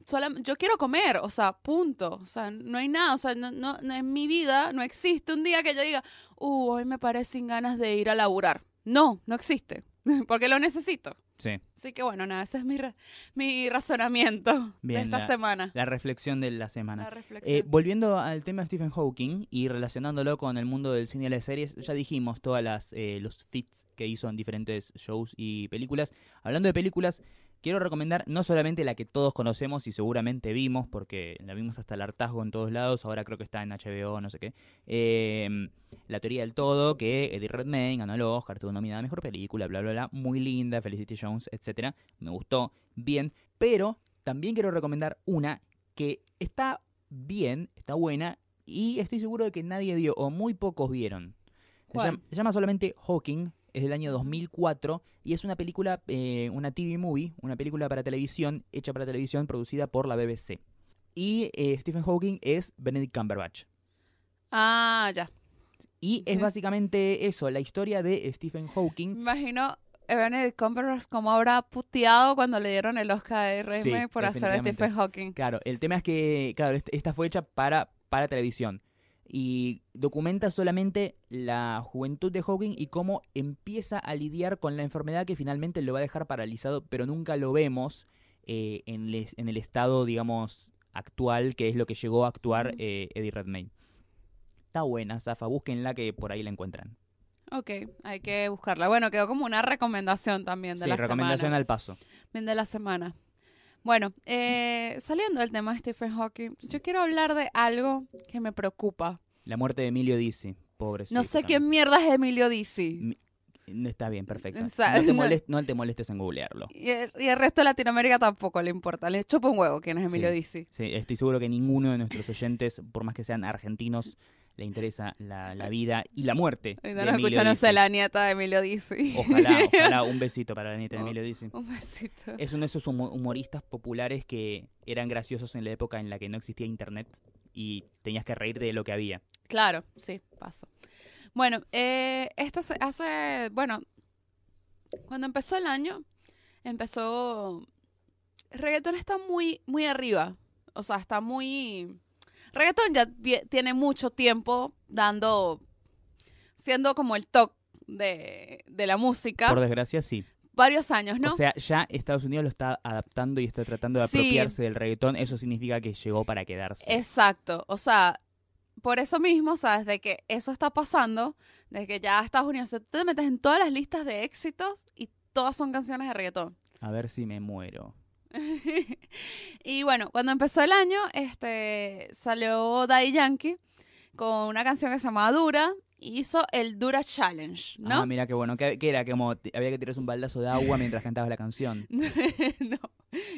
sola- yo quiero comer, o sea, punto. O sea, no hay nada. O sea, no, no, no- en mi vida no existe un día que yo diga, uh, hoy me paré sin ganas de ir a laburar. No, no existe. Porque lo necesito. Sí. Así que bueno, nada, ese es mi, ra- mi razonamiento Bien, de esta la- semana. La reflexión de la semana. La reflexión. Eh, volviendo al tema de Stephen Hawking y relacionándolo con el mundo del cine y las series, ya dijimos todas las eh, los fits que hizo en diferentes shows y películas. Hablando de películas, quiero recomendar no solamente la que todos conocemos y seguramente vimos, porque la vimos hasta el hartazgo en todos lados, ahora creo que está en HBO, no sé qué. eh, la teoría del todo, que Eddie Redmayne ganó el Oscar, tuvo nominada a mejor película, bla, bla, bla, muy linda, Felicity Jones, etcétera. Me gustó, bien, pero también quiero recomendar una que está bien, está buena y estoy seguro de que nadie vio o muy pocos vieron. Se llama, se llama solamente Hawking, es del año 2004 y es una película, eh, una TV movie, una película para televisión, hecha para televisión, producida por la BBC. Y eh, Stephen Hawking es Benedict Cumberbatch. Ah, ya. Y es básicamente eso, la historia de Stephen Hawking. imagino Benedict Cumberbatch como habrá puteado cuando le dieron el Oscar RM Sí, por hacer a. Stephen Hawking. Claro, el tema es que, claro, est- esta fue hecha para, para televisión. Y documenta solamente la juventud de Hawking y cómo empieza a lidiar con la enfermedad que finalmente lo va a dejar paralizado, pero nunca lo vemos eh, en, les- en el estado, digamos, actual, que es lo que llegó a actuar eh, Eddie Redmayne. Está buena, Zafa, búsquenla que por ahí la encuentran. Ok, hay que buscarla. Bueno, quedó como una recomendación también de Sí, la recomendación semana. al paso. Bien de la semana. Bueno, eh, saliendo del tema de Stephen Hawking, yo quiero hablar de algo que me preocupa. La muerte de Emilio Dizzy, pobrecito. No sé quién mierda es Emilio Dizzy. Mi- No Está bien, perfecto. O sea, no, te molest- no te molestes en googlearlo. Y el, y el resto de Latinoamérica tampoco le importa. Le chupa un huevo quién es Emilio Sí. Dizzi. Sí, estoy seguro que ninguno de nuestros oyentes, por más que sean argentinos, le interesa la, la vida y la muerte. No nos Emilio escucha, no sé, Dizzy. la nieta de Emilio Dizzi. Ojalá, ojalá, un besito para la nieta de Oh. Emilio Dizzy. Un besito. Es uno de esos humo- humoristas populares que eran graciosos en la época en la que no existía internet y tenías que reírte de lo que había. Claro, sí, pasa. Bueno, eh, esta se hace, bueno, cuando empezó el año, empezó, el reggaetón está muy, muy arriba, o sea, está muy, reggaetón ya tiene mucho tiempo dando, siendo como el top de, de la música, Por desgracia, sí. varios años, ¿no? O sea, ya Estados Unidos lo está adaptando y está tratando de Sí. apropiarse del reggaetón. Eso significa que llegó para quedarse. Exacto, o sea, por eso mismo, o sea, desde que eso está pasando, desde que ya Estados Unidos, tú te metes en todas las listas de éxitos y todas son canciones de reggaetón. A ver si me muero. y bueno, cuando empezó el año, este salió Daddy Yankee con una canción que se llamaba Dura y hizo el Dura Challenge, ¿no? Ah, mira qué bueno. ¿Qué, qué era? Como había que tirarse un baldazo de agua mientras cantabas la canción. no.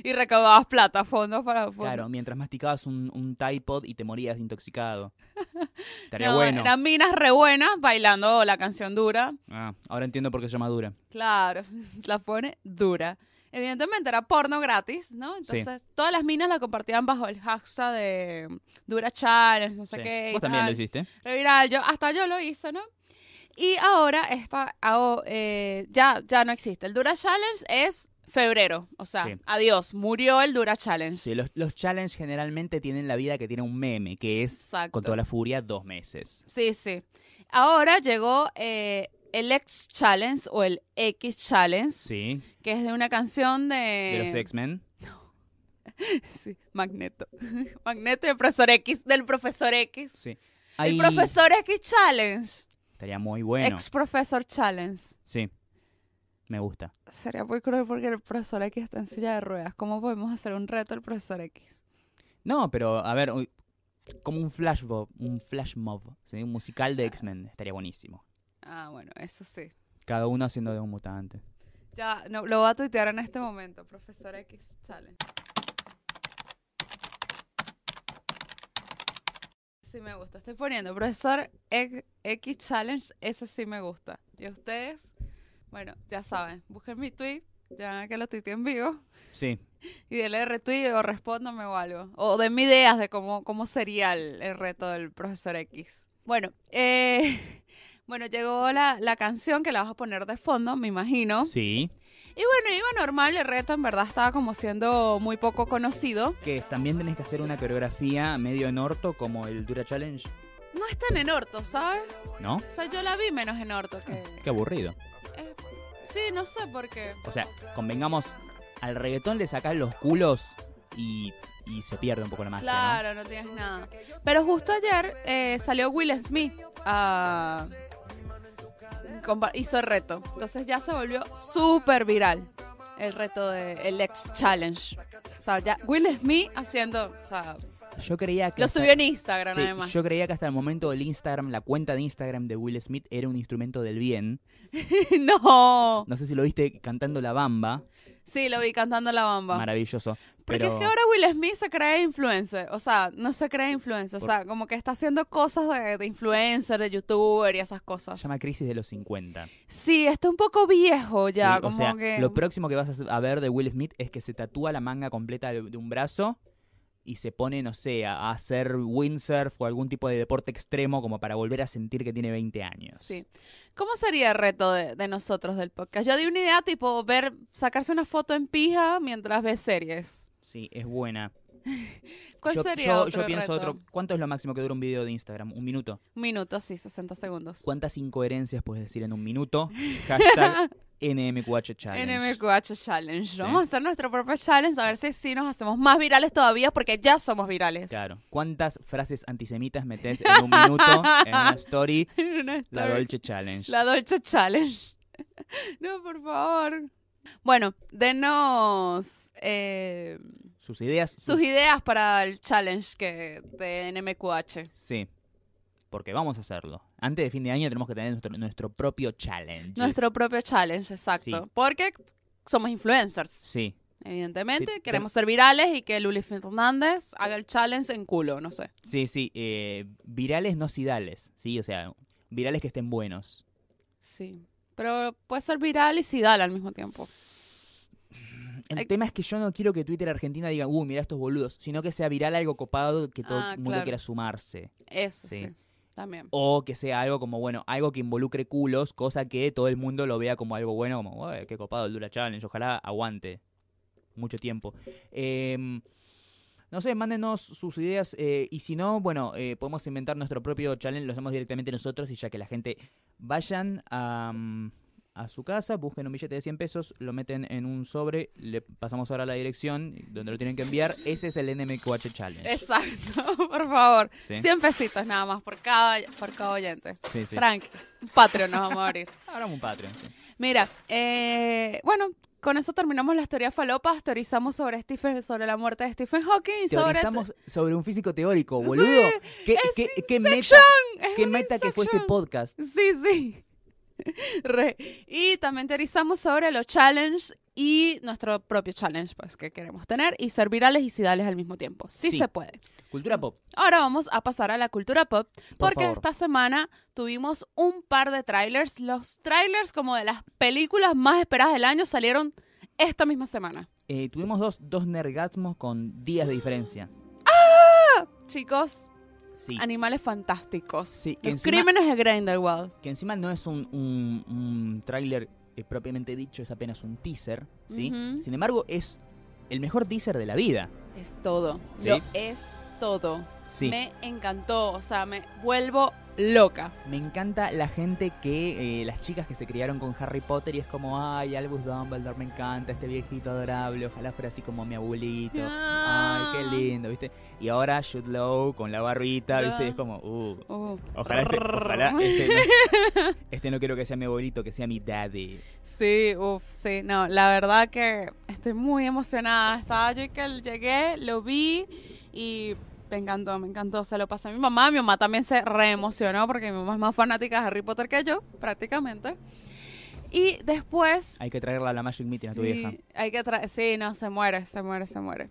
Y recaudabas plata, fondos para fondos. Claro, mientras masticabas un, un Tide y te morías intoxicado. Estaría No, bueno. Eran minas re buenas bailando la canción Dura. Ah, ahora entiendo por qué se llama dura. Claro, la pone dura. Evidentemente era porno gratis, ¿no? Entonces todas las minas la compartían bajo el hashtag de Dura Challenge, no sé Sí. qué. y Vos también lo hiciste. Re viral, yo, hasta yo lo hice, ¿no? Y ahora está, aho- eh, ya, ya no existe. El Dura Challenge es febrero, o sea, Sí. adiós, murió el Dura Challenge. Sí, los, los challenge generalmente tienen la vida que tiene un meme, que es Exacto. con toda la furia dos meses. Sí, sí. Ahora llegó eh, el X Challenge o el X Challenge, Sí, que es de una canción de... de los X-Men. Sí, Magneto. Magneto y el profesor X, del profesor X. Sí. El profesor X Challenge. estaría muy bueno. Ex profesor Challenge. Sí, me gusta. Sería muy cruel porque el profesor X está en silla de ruedas. ¿Cómo podemos hacer un reto al profesor X? No, pero a ver, como un flash mob, un flash mob, ¿sí? un musical de X-Men, estaría buenísimo. Ah, bueno, eso sí. Cada uno haciendo de un mutante. Ya, no, lo voy a tuitear en este momento, profesor X Challenge. Sí me gusta. Estoy poniendo profesor X, X Challenge, ese sí me gusta. Y ustedes, bueno, ya saben, busquen mi tweet, ya que lo tuiteé en vivo, Sí, y denle retweet o respóndame o algo. O denme ideas de cómo, cómo sería el, el reto del profesor X. Bueno, eh, bueno, llegó la, la canción que la vas a poner de fondo, me imagino. sí. Y bueno, iba normal, el reto en verdad estaba como siendo muy poco conocido. Que también tenés que hacer una coreografía medio en orto como el Dura Challenge, No es tan en orto, ¿sabes? ¿no? O sea, yo la vi menos en orto que... Qué aburrido. eh, sí, no sé por qué. O sea, convengamos, al reggaetón le sacás los culos y, y se pierde un poco la magia. Claro, no tienes nada. Pero justo ayer eh, salió Will Smith a... hizo el reto. Entonces ya se volvió súper viral el reto del X Challenge. O sea, ya Will Smith haciendo... O sea, Yo creía que... lo hasta- subió en Instagram Sí, además. yo creía que hasta el momento el Instagram, la cuenta de Instagram de Will Smith era un instrumento del bien. no. No sé si lo viste cantando la bamba. Sí, lo vi cantando la bamba. Maravilloso. Porque Pero es que ahora Will Smith se cree influencer. O sea, no se cree influencer. O sea, como que está haciendo cosas de, de influencer, de youtuber y esas se cosas. llama Crisis de los 50. Sí, está un poco viejo ya. Sí, como o sea, que. lo próximo que vas a a ver de Will Smith es que se tatúa la manga completa de, de un brazo y se pone, no sé, a, hacer windsurf o algún tipo de deporte extremo como para volver a sentir que tiene 20 años. Sí. ¿Cómo sería el reto de, de nosotros del podcast? Yo di una idea tipo ver, sacarse una foto en pija mientras ves series. Sí, es buena. ¿Cuál yo, sería yo- otro yo pienso reto? otro. ¿Cuánto es lo máximo que dura un video de Instagram? ¿Un minuto? Un minuto, sí, 60 segundos. ¿Cuántas incoherencias puedes decir en un minuto? Hashtag NMQH Challenge. NMQH Challenge. Sí. Vamos a hacer nuestro propio challenge a ver si sí nos hacemos más virales todavía porque ya somos virales. Claro. ¿Cuántas frases antisemitas metes en un minuto en una story? Una La. Dolce Challenge. La Dolce Challenge. No, por favor. Bueno, denos eh, Sus ideas. sus ideas para el challenge que de NMQH. Sí. porque vamos a hacerlo. Antes de fin de año tenemos que tener nuestro, nuestro propio challenge. Nuestro propio challenge, exacto. Sí. Porque somos influencers, Sí, evidentemente. Sí, Queremos ser virales y que Luli Fernández haga el challenge en culo, no sé. sí, sí. eh, virales no sidales, ¿sí? O sea, virales que estén buenos. Sí. Pero puede ser viral y sidal al mismo tiempo. El Ay. tema es que yo no quiero que Twitter Argentina diga, uh, mira estos boludos, sino que sea viral algo copado que todo Ah, el mundo claro. quiera sumarse. Eso sí. Sí. También. O que sea algo como, bueno, algo que involucre culos, cosa que todo el mundo lo vea como algo bueno, como, "Uy, qué copado el Dura Challenge, ojalá aguante mucho tiempo. Em, no sé, mándenos sus ideas eh, y si no, bueno, eh, podemos inventar nuestro propio challenge, lo hacemos directamente nosotros y ya que la gente vayan a, a su casa, busquen un billete de 100 pesos, lo meten en un sobre, le pasamos ahora la dirección donde lo tienen que enviar, ese es el NMQH Challenge. Exacto, por favor. Sí. 100 pesitos nada más por cada, por cada oyente. Sí, sí. Tranqui. Un Patreon nos vamos a abrir. Hagamos un Patreon. sí. Mira, eh, bueno, con eso terminamos las teorías falopas. Teorizamos sobre Stephen, sobre la muerte de Stephen Hawking sobre. Teorizamos sobre un físico teórico, Sí, boludo. ¿Qué, es qué, qué meta, qué meta que fue este podcast? Sí, sí. Re. Y también teorizamos sobre los challenges y nuestro propio challenge pues, que queremos tener y ser virales y sidales al mismo tiempo. Sí, Sí. se puede. Cultura pop. Ahora vamos a pasar a la cultura pop Por porque favor. esta semana tuvimos un par de trailers. Los trailers como de las películas más esperadas del año salieron esta misma semana. Eh, tuvimos dos, dos nergasmos con días de diferencia. Chicos, Sí. animales fantásticos. Sí, que Los encima- crímenes de Grindelwald. Que encima no es un, un, un tráiler eh, propiamente dicho, es apenas un teaser. ¿sí? Ujú. Sin embargo, es el mejor teaser de la vida. Es todo. Sí. Lo es todo. Sí. Me encantó. O sea, me vuelvo loca. Me encanta la gente que, eh, las chicas que se criaron con Harry Potter y es como, ay, Albus Dumbledore, me encanta, este viejito adorable, ojalá fuera así como mi abuelito. Ay, qué lindo, ¿viste? Y ahora Jude Law con la barbita, ¿viste? Y es como, uh, Uh. ojalá este, ojalá este no, este no quiero que sea mi abuelito, que sea mi daddy. Sí, uff, sí, no, la verdad que estoy muy emocionada. Estaba yo que llegué, lo vi y me encantó, me encantó. Se lo pasé a mi mamá. Mi mamá también se reemocionó porque mi mamá es más fanática de Harry Potter que yo, prácticamente. Y después. Hay que traerla a la Magic Meeting a tu sí, vieja. hay que traer. Sí, no, se muere, se muere, se muere.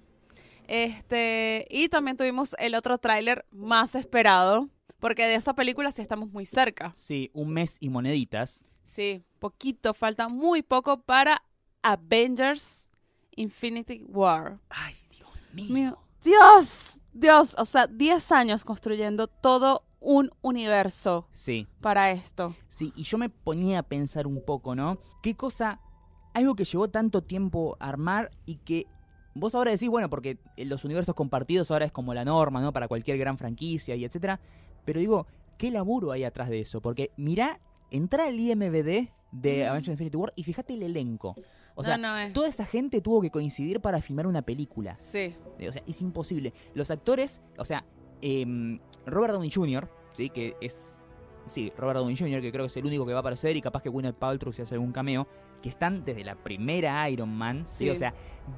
Este, y también tuvimos el otro tráiler más esperado, porque de esa película sí estamos muy cerca. Sí, un mes y moneditas. Sí, poquito, falta muy poco para Avengers Infinity War. Ay, Dios mío. Mío, Dios, Dios, o sea, 10 años construyendo todo un universo Sí, para esto. sí, y yo me ponía a pensar un poco, ¿no? ¿Qué cosa, algo que llevó tanto tiempo armar y que vos ahora decís, bueno, porque los universos compartidos ahora es como la norma, ¿no? Para cualquier gran franquicia y etcétera. Pero digo, ¿qué laburo hay atrás de eso? Porque mirá, entra el IMBD de Mm. Avengers Infinity War y fíjate el elenco. O sea, no, no es. toda esa gente tuvo que coincidir para filmar una película. Sí, O sea, es imposible. Los actores, o sea, em, Robert Downey Jr., ¿sí? Que es. Sí, Robert Downey Jr., que creo que es el único que va a aparecer y capaz que Gwyneth Paltrow si hace algún cameo, que están desde la primera Iron Man, ¿sí? Sí. O sea,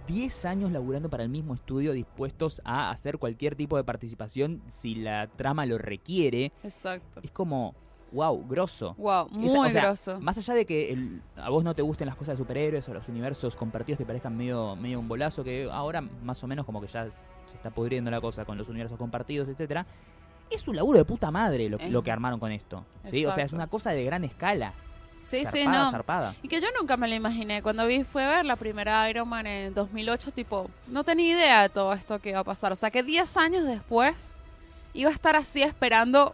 10 años laburando para el mismo estudio, dispuestos a hacer cualquier tipo de participación si la trama lo requiere. exacto. Es como, wow, grosso. Wow, muy Esa- o sea, grosso. Más allá de que el- a vos no te gusten las cosas de superhéroes o los universos compartidos te parezcan medio, medio un bolazo, que ahora más o menos como que ya se está pudriendo la cosa con los universos compartidos, etcétera. Es un laburo de puta madre lo, que armaron con esto. ¿sí? O sea, es una cosa de gran escala. Sí, zarpada, sí, no. zarpada. Y que yo nunca me lo imaginé. Cuando vi, fue a ver la primera Iron Man en 2008, tipo, no tenía idea de todo esto que iba a pasar. O sea, que 10 años después iba a estar así esperando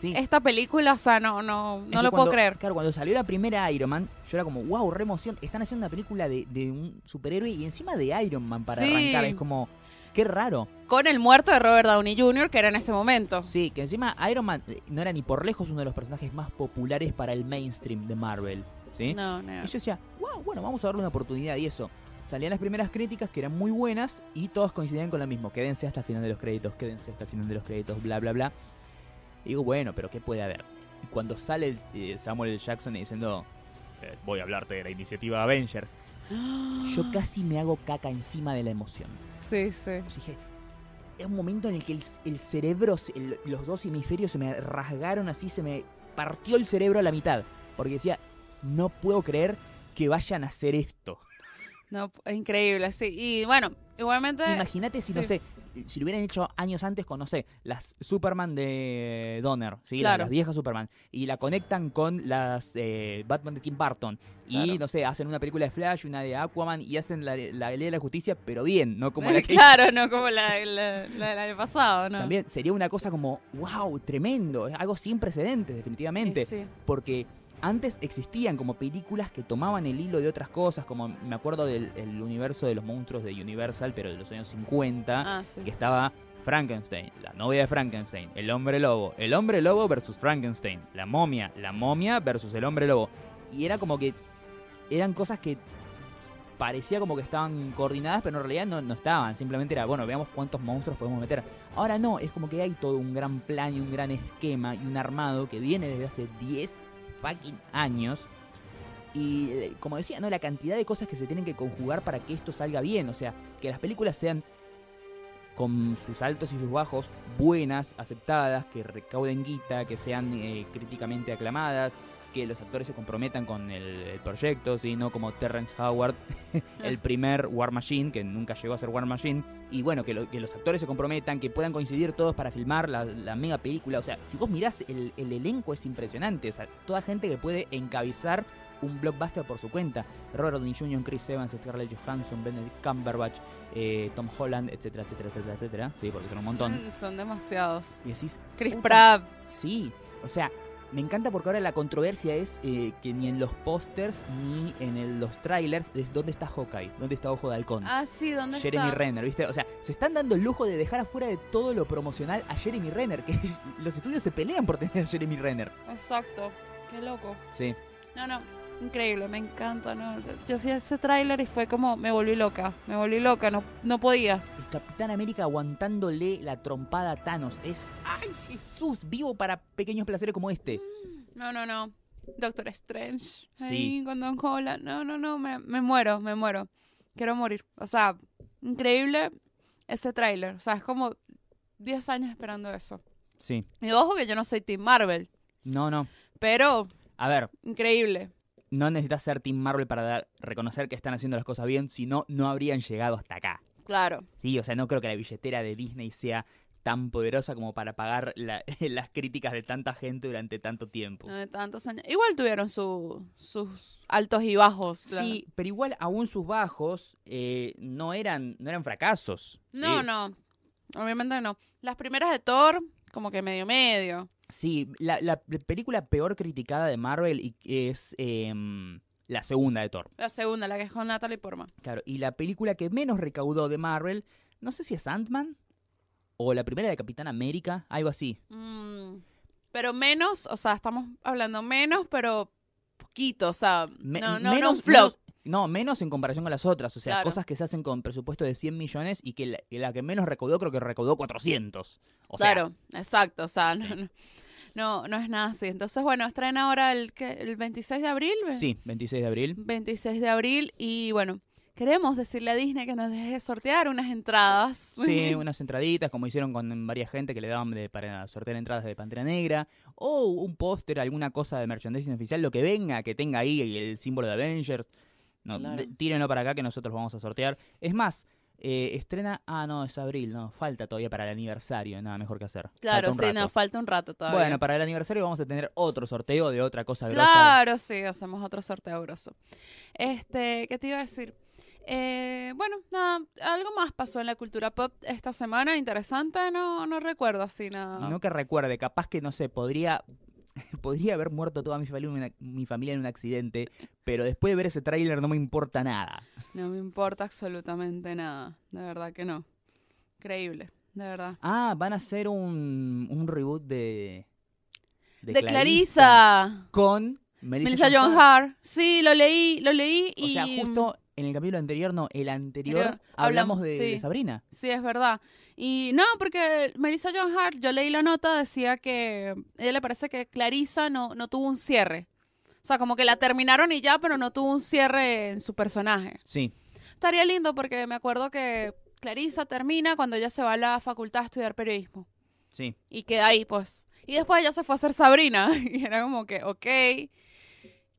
Sí. esta película. O sea, no, no, Es no lo puedo creer. Claro, cuando salió la primera Iron Man, yo era como, wow, re emoción. Están haciendo una película de, de un superhéroe y encima de Iron Man para Sí. arrancar. Es como, qué raro. Con el muerto de Robert Downey Jr., que era en ese momento. Sí, que encima Iron Man eh, no era ni por lejos uno de los personajes más populares para el mainstream de Marvel. ¿sí? No, no. Y yo decía, wow, bueno, vamos a darle una oportunidad y eso. Salían las primeras críticas que eran muy buenas y todos coincidían con lo mismo. Quédense hasta el final de los créditos, quédense hasta el final de los créditos, bla, bla, bla. Y digo, bueno, pero ¿qué puede haber? Y cuando sale el, eh, Samuel. Jackson diciendo, "Eh, voy a hablarte de la iniciativa Avengers, yo casi me hago caca encima de la emoción. Sí, sí. Dije, era un momento en el que el, el cerebro, el- los dos hemisferios se me rasgaron así, se me partió el cerebro a la mitad. Porque decía, no puedo creer que vayan a hacer esto. No, es increíble, sí. Y bueno, igualmente. Imagínate si, no sé, si lo hubieran hecho años antes con, no sé, las Superman de Donner, ¿sí? La- Claro. las viejas Superman, y la conectan con las eh, Batman de Tim Burton, y Claro. no sé, hacen una película de Flash, una de Aquaman, y hacen la, la Ley de la Justicia, pero bien, no como la que Claro, no como la, la, la del pasado, ¿no? También sería una cosa como, wow, tremendo, algo sin precedentes, definitivamente. Y sí. Porque antes existían como películas que tomaban el hilo de otras cosas, como me acuerdo del el universo de los monstruos de Universal, pero de los años 50, Ah, sí. que estaba Frankenstein, la novia de Frankenstein, el hombre lobo, el hombre lobo versus Frankenstein, la momia, la momia versus el hombre lobo. Y era como que eran cosas que parecía como que estaban coordinadas, pero en realidad no, no estaban. Simplemente era, bueno, veamos cuántos monstruos podemos meter. Ahora no, es como que hay todo un gran plan y un gran esquema y un armado que viene desde hace 10 fucking años. Y eh, como decía, ¿no? La cantidad de cosas que se tienen que conjugar para que esto salga bien. O sea, que las películas sean con sus altos y sus bajos buenas, aceptadas, que recauden guita, que sean eh, críticamente aclamadas, que los actores se comprometan con el, el proyecto, ¿sí? no como Terrence Howard, el primer War Machine, que nunca llegó a ser War Machine, y bueno, que, lo- que los actores se comprometan, que puedan coincidir todos para filmar la, la mega película, o sea, si vos mirás el, el elenco es impresionante, o sea, toda gente que puede encabezar un blockbuster por su cuenta, Robert Downey Jr., Chris Evans, Scarlett Johansson, Benedict Cumberbatch, eh, Tom Holland, etcétera, etcétera, etcétera, etcétera, sí, porque son un montón, Son demasiados. y decís, Chris Pratt. Sí, o sea, me encanta porque ahora la controversia es eh, que ni en los pósters ni en el- los trailers es dónde está Hawkeye, dónde está Ojo de Halcón. Ah, sí, ¿dónde Jeremy está? Renner, ¿viste? O sea, se están dando el lujo de dejar afuera de todo lo promocional a Jeremy Renner, que los estudios se pelean por tener a Jeremy Renner. Exacto. Qué loco. Sí. No, no. Increíble, me encanta, ¿no? Yo fui a ese tráiler y fue como, me volví loca, me volví loca, no, no podía. El Capitán América aguantándole la trompada a Thanos es, ¡ay Jesús! Vivo para pequeños placeres como este. No, no, no. Doctor Strange. Sí. Ahí con Don Holland. No, no, no, me, me muero, me muero. Quiero morir. O sea, increíble ese tráiler. O sea, es como 10 años esperando eso. Sí. Y ojo que yo no soy Team Marvel, No, no. pero A ver, increíble. No necesitas ser Team Marvel para dar- reconocer que están haciendo las cosas bien, si no, no habrían llegado hasta acá. Claro. Sí, o sea, no creo que la billetera de Disney sea tan poderosa como para pagar la- las críticas de tanta gente durante tanto tiempo. de tantos años. Igual tuvieron su- sus altos y bajos. Sí, pero igual aún sus bajos eh, no eran no eran fracasos. No, ¿sí? no. Obviamente no. Las primeras de Thor, como que medio medio. Sí, la, la película peor criticada de Marvel es em, la segunda de Thor. La segunda, la que es con Natalie Portman. Claro, y la película que menos recaudó de Marvel, no sé si es Ant-Man o la primera de Capitán América, algo así. Mm, pero menos, o sea, estamos hablando menos, pero poquito, o sea, Me- no, no, no un menos, flop. menos- no, menos en comparación con las otras. O sea, Claro. cosas que se hacen con presupuesto de 100 millones y que la, que la que menos recaudó creo que recaudó 400. O sea, claro, exacto, o sea, no, Sí. no, no, no es nada así. Entonces, bueno, estrena ahora el, el 26 de abril. sí, 26 de abril. 26 de abril y bueno, queremos decirle a Disney que nos deje sortear unas entradas. Sí, unas entraditas, como hicieron con varias gente que le daban de- para sortear entradas de Pantera Negra, o un póster, alguna cosa de merchandising oficial, lo que venga, que tenga ahí el símbolo de Avengers. No, Claro. tírenlo para acá que nosotros vamos a sortear. Es más, eh, estrena. Ah, no, es abril, no, falta todavía para el aniversario, nada mejor que hacer. Claro, sí, rato. nos falta un rato todavía. Bueno, para el aniversario vamos a tener otro sorteo de otra cosa grosa. Claro, sí, hacemos otro sorteo grosso. Este, ¿qué te iba a decir? Eh, bueno, nada, algo más pasó en la cultura pop esta semana, interesante, no, no recuerdo así nada. No que recuerde, capaz que no sé, podría. Podría haber muerto toda mi familia, en una- mi familia en un accidente, pero después de ver ese tráiler no me importa nada. No me importa absolutamente nada, de verdad que no. Increíble, de verdad. Ah, van a hacer un, un reboot de. De, Clarissa, Con Melissa, Melissa John Hart. Sí, lo leí, lo leí O y... sea, justo en el capítulo anterior, no, el anterior, hablamos hablamos, de, sí. de Sabrina. Sí, es verdad. Y no, porque Melissa John Hart, yo leí la nota, decía que a ella le parece que Clarissa no, no tuvo un cierre. O sea, como que la terminaron y ya, pero no tuvo un cierre en su personaje. Sí, Estaría lindo porque me acuerdo que Clarisa termina cuando ella se va a la facultad a estudiar periodismo. Sí. Y queda ahí, pues. Y después ella se fue a hacer Sabrina. Y era como que, ok,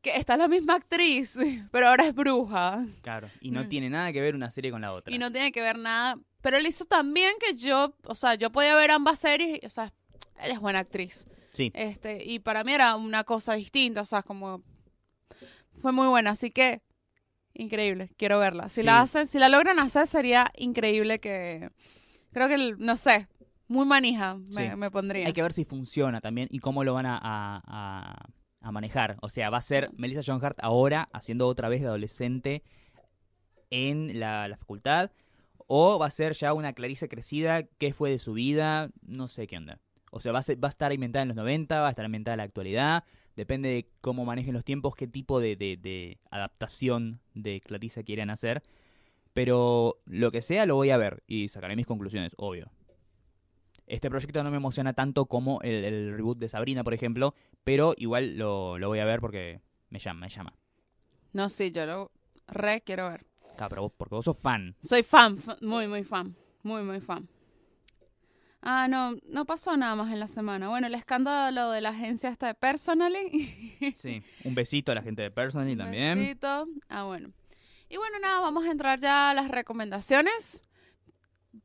que está la misma actriz, pero ahora es bruja. Claro. Y no Mm. tiene nada que ver una serie con la otra. Y no tiene que ver nada. Pero él hizo también que yo, o sea, yo podía ver ambas series, y, o sea, ella es buena actriz. Sí. Este, y para mí era una cosa distinta, o sea, como fue muy buena, así que increíble, quiero verla. Si la hacen, si la logran hacer sería increíble que creo que no sé, muy manija me, Sí. me pondría. Hay que ver si funciona también y cómo lo van a, a- a- a manejar. O sea, va a ser Melissa John Hart ahora haciendo otra vez de adolescente en la, facultad. O va a ser ya una Clarice crecida, qué fue de su vida, no sé qué onda. O sea, va a, ser- va a estar inventada en los 90, va a estar inventada en la actualidad. Depende de cómo manejen los tiempos, qué tipo de, de- adaptación de Clarice quieren hacer. Pero lo que sea lo voy a ver y sacaré mis conclusiones, obvio. Este proyecto no me emociona tanto como el, el reboot de Sabrina, por ejemplo, pero igual lo, lo voy a ver porque me llama, me llama. No, sí, yo lo re quiero ver. Claro, pero vos, porque vos sos fan. Soy fan, fa- muy, muy fan. Muy, muy fan. Ah, no, no pasó nada más en la semana. Bueno, el escándalo de la agencia esta de Personally. Sí. Un besito a la gente de Personally Un también. besito. Ah, bueno. Y bueno, nada, vamos a entrar ya a las recomendaciones.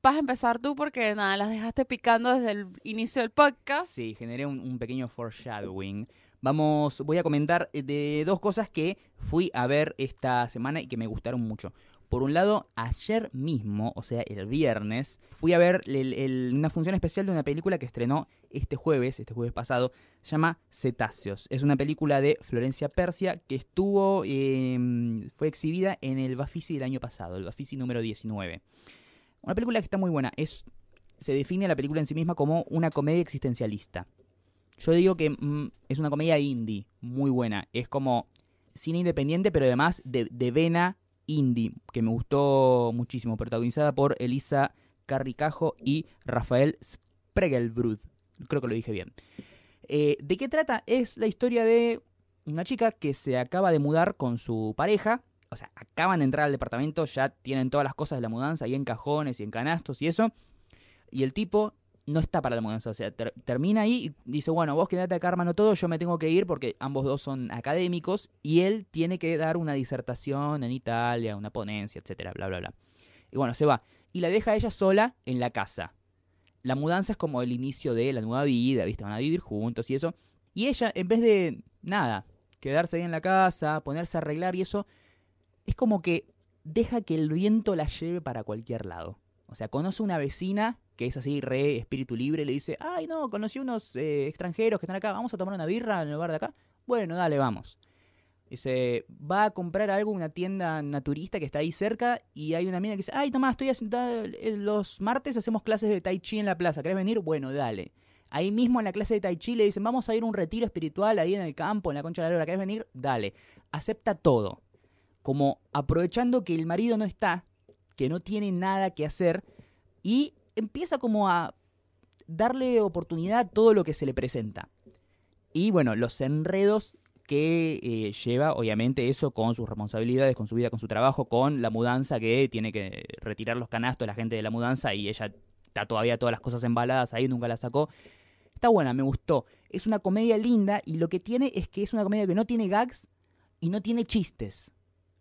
Vas a empezar tú porque nada, las dejaste picando desde el inicio del podcast. Sí, generé un, un pequeño foreshadowing. Vamos, voy a comentar eh, de dos cosas que fui a ver esta semana y que me gustaron mucho. Por un lado, ayer mismo, o sea, el viernes, fui a ver el- el- una función especial de una película que estrenó este jueves, este jueves pasado, se llama Cetáceos. Es una película de Florencia Persia que estuvo, eh, fue exhibida en el Bafisi del año pasado, el Bafisi número 19. Una película que está muy buena. Es, se define la película en sí misma como una comedia existencialista. Yo digo que mm, es una comedia indie, muy buena. Es como cine independiente, pero además de, vena indie, que me gustó muchísimo. Protagonizada por Elisa Carricajo y Rafael Spregelbrud. Creo que lo dije bien. Eh, ¿De qué trata? Es la historia de una chica que se acaba de mudar con su pareja. O sea, acaban de entrar al departamento, ya tienen todas las cosas de la mudanza ahí en cajones y en canastos y eso. Y el tipo no está para la mudanza. O sea, ter- termina ahí y dice, bueno, vos quedate acá armando todo, yo me tengo que ir porque ambos dos son académicos y él tiene que dar una disertación en Italia, una ponencia, etcétera, bla, bla, bla. Y bueno, se va. Y la deja ella sola en la casa. La mudanza es como el inicio de la nueva vida, ¿viste? Van a vivir juntos y eso. Y ella, en vez de nada, quedarse ahí en la casa, ponerse a arreglar y eso, es como que deja que el viento la lleve para cualquier lado. O sea, conoce una vecina que es así, re espíritu libre, le dice, ay no, conocí unos eh, extranjeros que están acá, vamos a tomar una birra en el bar de acá. Bueno, dale, vamos. Dice, va a comprar algo en una tienda naturista que está ahí cerca y hay una mina que dice, ay Tomás, estoy haciendo, eh, los martes hacemos clases de tai chi en la plaza, ¿querés venir? Bueno, dale. Ahí mismo en la clase de tai chi le dicen, vamos a ir a un retiro espiritual ahí en el campo, en la concha de la lora, ¿querés venir? Dale. Acepta todo. Como aprovechando que el marido no está, que no tiene nada que hacer y empieza como a darle oportunidad a todo lo que se le presenta. Y bueno, los enredos que eh, lleva, obviamente, eso con sus responsabilidades, con su vida, con su trabajo, con la mudanza que tiene que retirar los canastos la gente de la mudanza y ella está todavía todas las cosas embaladas ahí, nunca las sacó. Está buena, me gustó. Es una comedia linda y lo que tiene es que es una comedia que no tiene gags y no tiene chistes.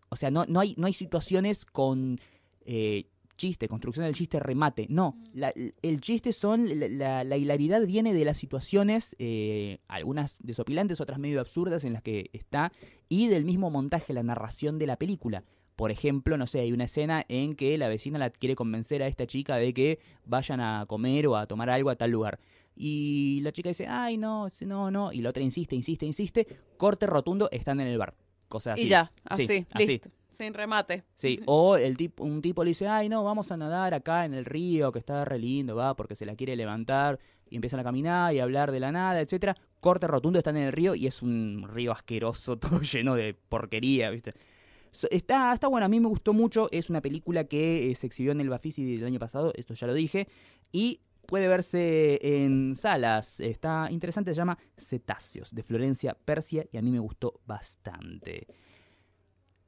O sea, no, no, hay, no hay situaciones con eh, chiste, construcción del chiste, remate. No, la- el chiste son, la, la- la hilaridad viene de las situaciones, eh, algunas desopilantes, otras medio absurdas en las que está, y del mismo montaje, la narración de la película. Por ejemplo, no sé, hay una escena en que la vecina la quiere convencer a esta chica de que vayan a comer o a tomar algo a tal lugar. Y la chica dice, ay, no, no, no. Y la otra insiste, insiste, insiste. Corte rotundo, están en el bar. Y ya, Sí, así, así. listo. Sin remate. Sí, o el tipo, un tipo le dice, ay, no, vamos a nadar acá en el río, que está re lindo, va, porque se la quiere levantar, y empiezan a caminar y a hablar de la nada, etcétera. Corte rotundo, están en el río y es un río asqueroso, todo lleno de porquería, ¿viste? So- Está, está bueno, a mí me gustó mucho, es una película que eh, se exhibió en el Bafisi del año pasado, esto ya lo dije, y puede verse en salas, está interesante, se llama Cetáceos, de Florencia Persia, y a mí me gustó bastante.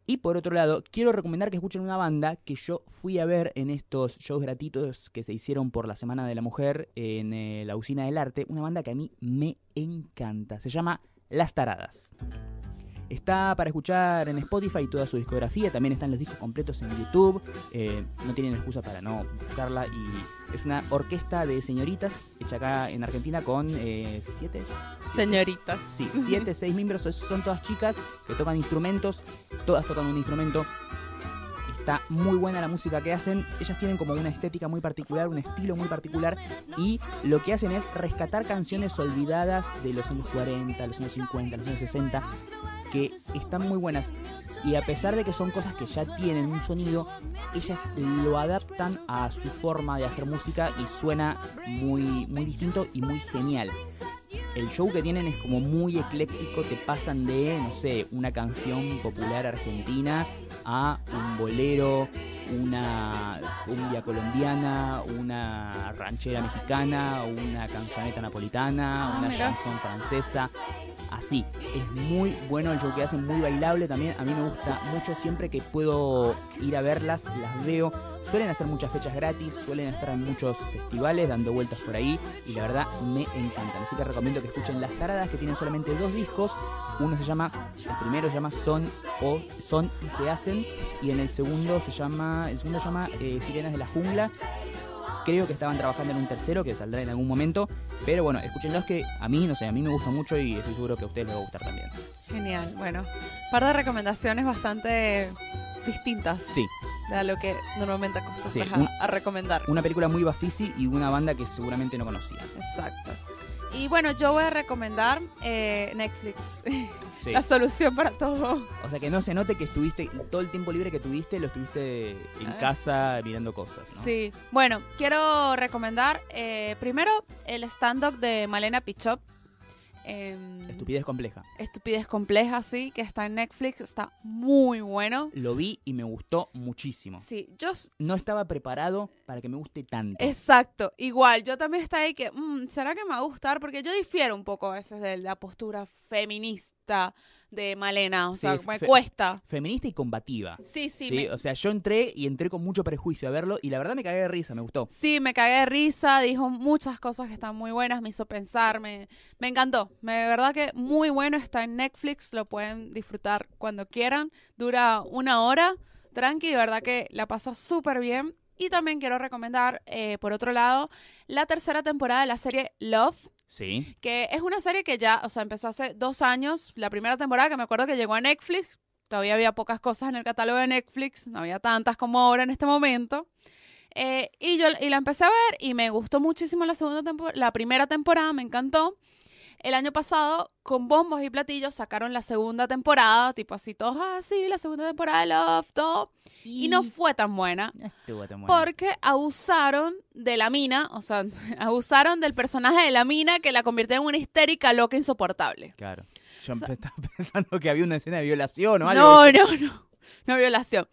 Y por otro lado, quiero recomendar que escuchen una banda que yo fui a ver en estos shows gratuitos que se hicieron por la Semana de la Mujer en eh, la Usina del Arte. Una banda que a mí me encanta. Se llama Las Taradas. Está para escuchar en Spotify toda su discografía, también están los discos completos en YouTube, eh, no tienen excusa para no buscarla y es una orquesta de señoritas hecha acá en Argentina con eh, siete, Señoritas. sí, siete, seis miembros, son todas chicas que tocan instrumentos, todas tocan un instrumento. Está muy buena la música que hacen. Ellas tienen como una estética muy particular, un estilo muy particular. Y lo que hacen es rescatar canciones olvidadas de los años 40, los años 50, los años 60, que están muy buenas. Y a pesar de que son cosas que ya tienen un sonido, ellas lo adaptan a su forma de hacer música y suena muy, muy distinto y muy genial. El show que tienen es como muy ecléctico, te pasan de, no sé, una canción popular argentina a un bolero, una cumbia colombiana, una ranchera mexicana, una canzoneta napolitana, Ah, una mira. chanson francesa. Así, es muy bueno el show que hacen, muy bailable también. A mí me gusta mucho siempre que puedo ir a verlas, las veo. Suelen hacer muchas fechas gratis, suelen estar en muchos festivales dando vueltas por ahí y la verdad me encantan. Así que recomiendo que escuchen Las Taradas que tienen solamente dos discos. Uno se llama, el primero se llama Son o Son y se hacen y en el segundo se llama, el segundo se llama eh, de la Jungla. Creo que estaban trabajando en un tercero que saldrá en algún momento, pero bueno, escúchenlos que a mí, no sé, a mí me gusta mucho y estoy seguro que a ustedes les va a gustar también. Genial. Bueno, par de recomendaciones bastante distintas Sí, a lo que normalmente acostumbras Sí, a- un- a, recomendar. una película muy bafisi y una banda que seguramente no conocía. Exacto. Y bueno, yo voy a recomendar eh, Netflix. Sí. La solución para todo. O sea, que no se note que estuviste, todo el tiempo libre que tuviste, lo estuviste en Ah, casa mirando cosas, ¿no? Sí. Bueno, quiero recomendar eh, primero el stand-up de Malena Pichot. Em, Estupidez compleja. Estupidez compleja, sí, que está en Netflix. Está muy bueno. Lo vi y me gustó muchísimo. Sí, yo... No estaba preparado para que me guste tanto. Exacto, igual, yo también estaba ahí que, mm, ¿será que me va a gustar? Porque yo difiero un poco a veces de la postura feminista de Malena, o Sí, sea, me cuesta. Feminista y combativa. Sí, sí, Sí, me, o sea, yo entré y entré con mucho prejuicio a verlo y la verdad me cagué de risa, me gustó. sí, me cagué de risa, dijo muchas cosas que están muy buenas, me hizo pensar, me, me encantó. Me, de verdad que muy bueno, está en Netflix, lo pueden disfrutar cuando quieran, dura una hora, tranqui, de verdad que la pasa súper bien. Y también quiero recomendar, eh, por otro lado, la tercera temporada de la serie Love, Sí. que es una serie que ya, o sea, empezó hace dos años, la primera temporada que me acuerdo que llegó a Netflix, todavía había pocas cosas en el catálogo de Netflix, no había tantas como ahora en este momento. Eh, y yo y la empecé a ver y me gustó muchísimo la segunda temporada, la primera temporada, me encantó. El año pasado, con bombos y platillos, sacaron la segunda temporada, tipo así, todos así, la segunda temporada de Love, todo. Y no fue tan buena. No estuvo tan bueno. Porque abusaron de la mina, o sea, abusaron del personaje de la mina que la convirtió en una histérica loca insoportable. Claro. Yo O sea- estaba pensando que había una escena de violación o algo. No, no, no, no violación.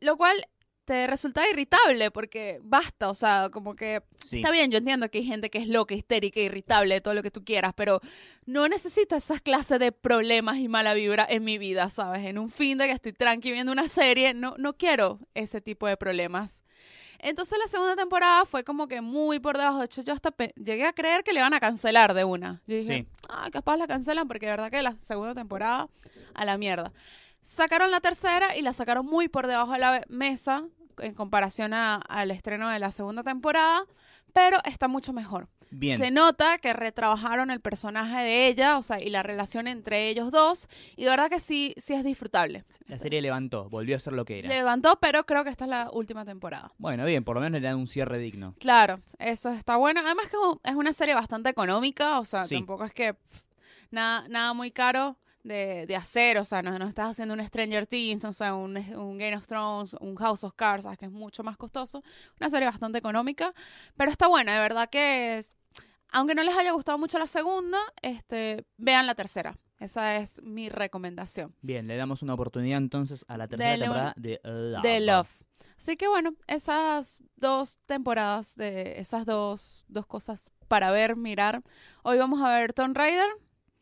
Lo cual te resulta irritable porque basta, o sea, como que Sí. está bien, yo entiendo que hay gente que es loca, histérica, irritable, todo lo que tú quieras, pero no necesito esas clases de problemas y mala vibra en mi vida, ¿sabes? En un fin de que estoy tranqui viendo una serie, no, no quiero ese tipo de problemas. Entonces la segunda temporada fue como que muy por debajo. De hecho, yo hasta llegué a creer que le iban a cancelar de una. Yo dije, Sí. ah, capaz la cancelan porque de verdad que la segunda temporada a la mierda. Sacaron la tercera y la sacaron muy por debajo de la mesa en comparación a- al estreno de la segunda temporada, pero está mucho mejor. Bien. Se nota que retrabajaron el personaje de ella, o sea, y la relación entre ellos dos, y de verdad que sí, sí es disfrutable. La serie levantó, volvió a ser lo que era. Levantó, pero creo que esta es la última temporada. Bueno, bien, por lo menos le dan un cierre digno. Claro, eso está bueno. Además que es una serie bastante económica, o sea, Sí. tampoco es que pff, nada, nada muy caro de, de hacer, o sea, no, no estás haciendo un Stranger Things, o sea, un, un Game of Thrones, un House of Cards, sabes que es mucho más costoso. Una serie bastante económica, pero está buena, de verdad que es- aunque no les haya gustado mucho la segunda, este, vean la tercera. Esa es mi recomendación. Bien, le damos una oportunidad entonces a la tercera Dele temporada de Love. de Love. Así que bueno, esas dos temporadas de esas dos, dos cosas para ver, mirar. Hoy vamos a ver Tomb Raider,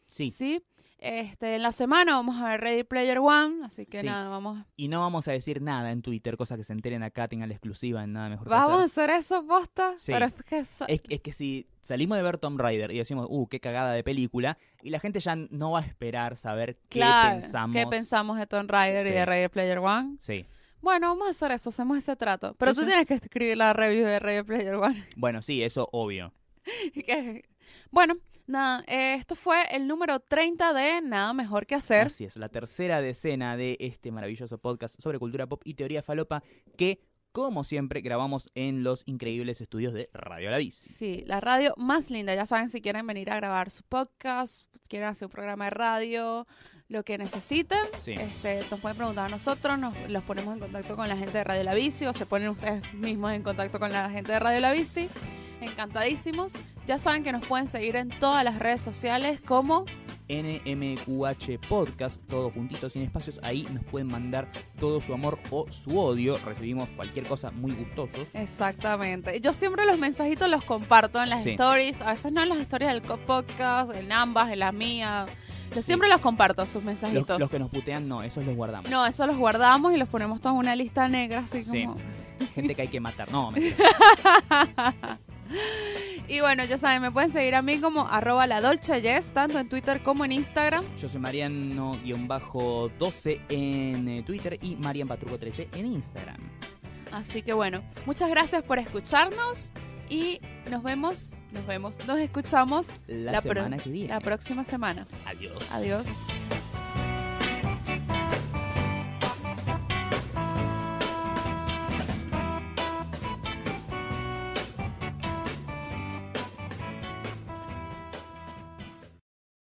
Sí, ¿sí? Este, en la semana vamos a ver Ready Player One, así que Sí. nada, vamos. Y no vamos a decir nada en Twitter, cosa que se enteren acá, tengan la exclusiva en nada mejor que ¿Vamos a hacer. eso, posta? Sí. Pero es que Es, es que si salimos de ver Tomb Raider y decimos, uh, qué cagada de película, y la gente ya no va a esperar saber qué pensamos. ¿qué pensamos de Tomb Raider y de Ready Player One? Sí. Bueno, vamos a hacer eso, hacemos ese trato. Pero tú tienes que escribir la review de Ready Player One. Bueno, sí, eso obvio. Que- bueno, nada, eh, esto fue el número 30 de Nada Mejor que Hacer. Así es, la tercera decena de este maravilloso podcast sobre cultura pop y teoría falopa que, como siempre, grabamos en los increíbles estudios de Radio La Bici. Sí, la radio más linda. Ya saben, si quieren venir a grabar su podcast, quieren hacer un programa de radio, lo que necesiten, Sí. este, nos pueden preguntar a nosotros, nos los ponemos en contacto con la gente de Radio La Bici o se ponen ustedes mismos en contacto con la gente de Radio La Bici. Encantadísimos. Ya saben que nos pueden seguir en todas las redes sociales como NMQH Podcast, todos juntitos sin espacios. Ahí nos pueden mandar todo su amor o su odio. Recibimos cualquier cosa muy gustosos. Exactamente. Yo siempre los mensajitos los comparto en las Sí. stories, a veces no en las stories del podcast, en ambas, en la mía. Yo siempre los comparto, sus mensajitos. los que nos putean, no, esos los guardamos. No, eso los guardamos y los ponemos todos en una lista negra, así Sí. como... Gente que hay que matar. No, mentira. y bueno, ya saben, me pueden seguir a mí como arroba la Dolce Yes, tanto en Twitter como en Instagram. Yo soy Mariano-12 en eh, Twitter y Marian Patruco 13 en Instagram. Así que bueno, muchas gracias por escucharnos y nos vemos, nos vemos, nos escuchamos La, La pro- semana que viene. la próxima semana. Adiós. Adiós.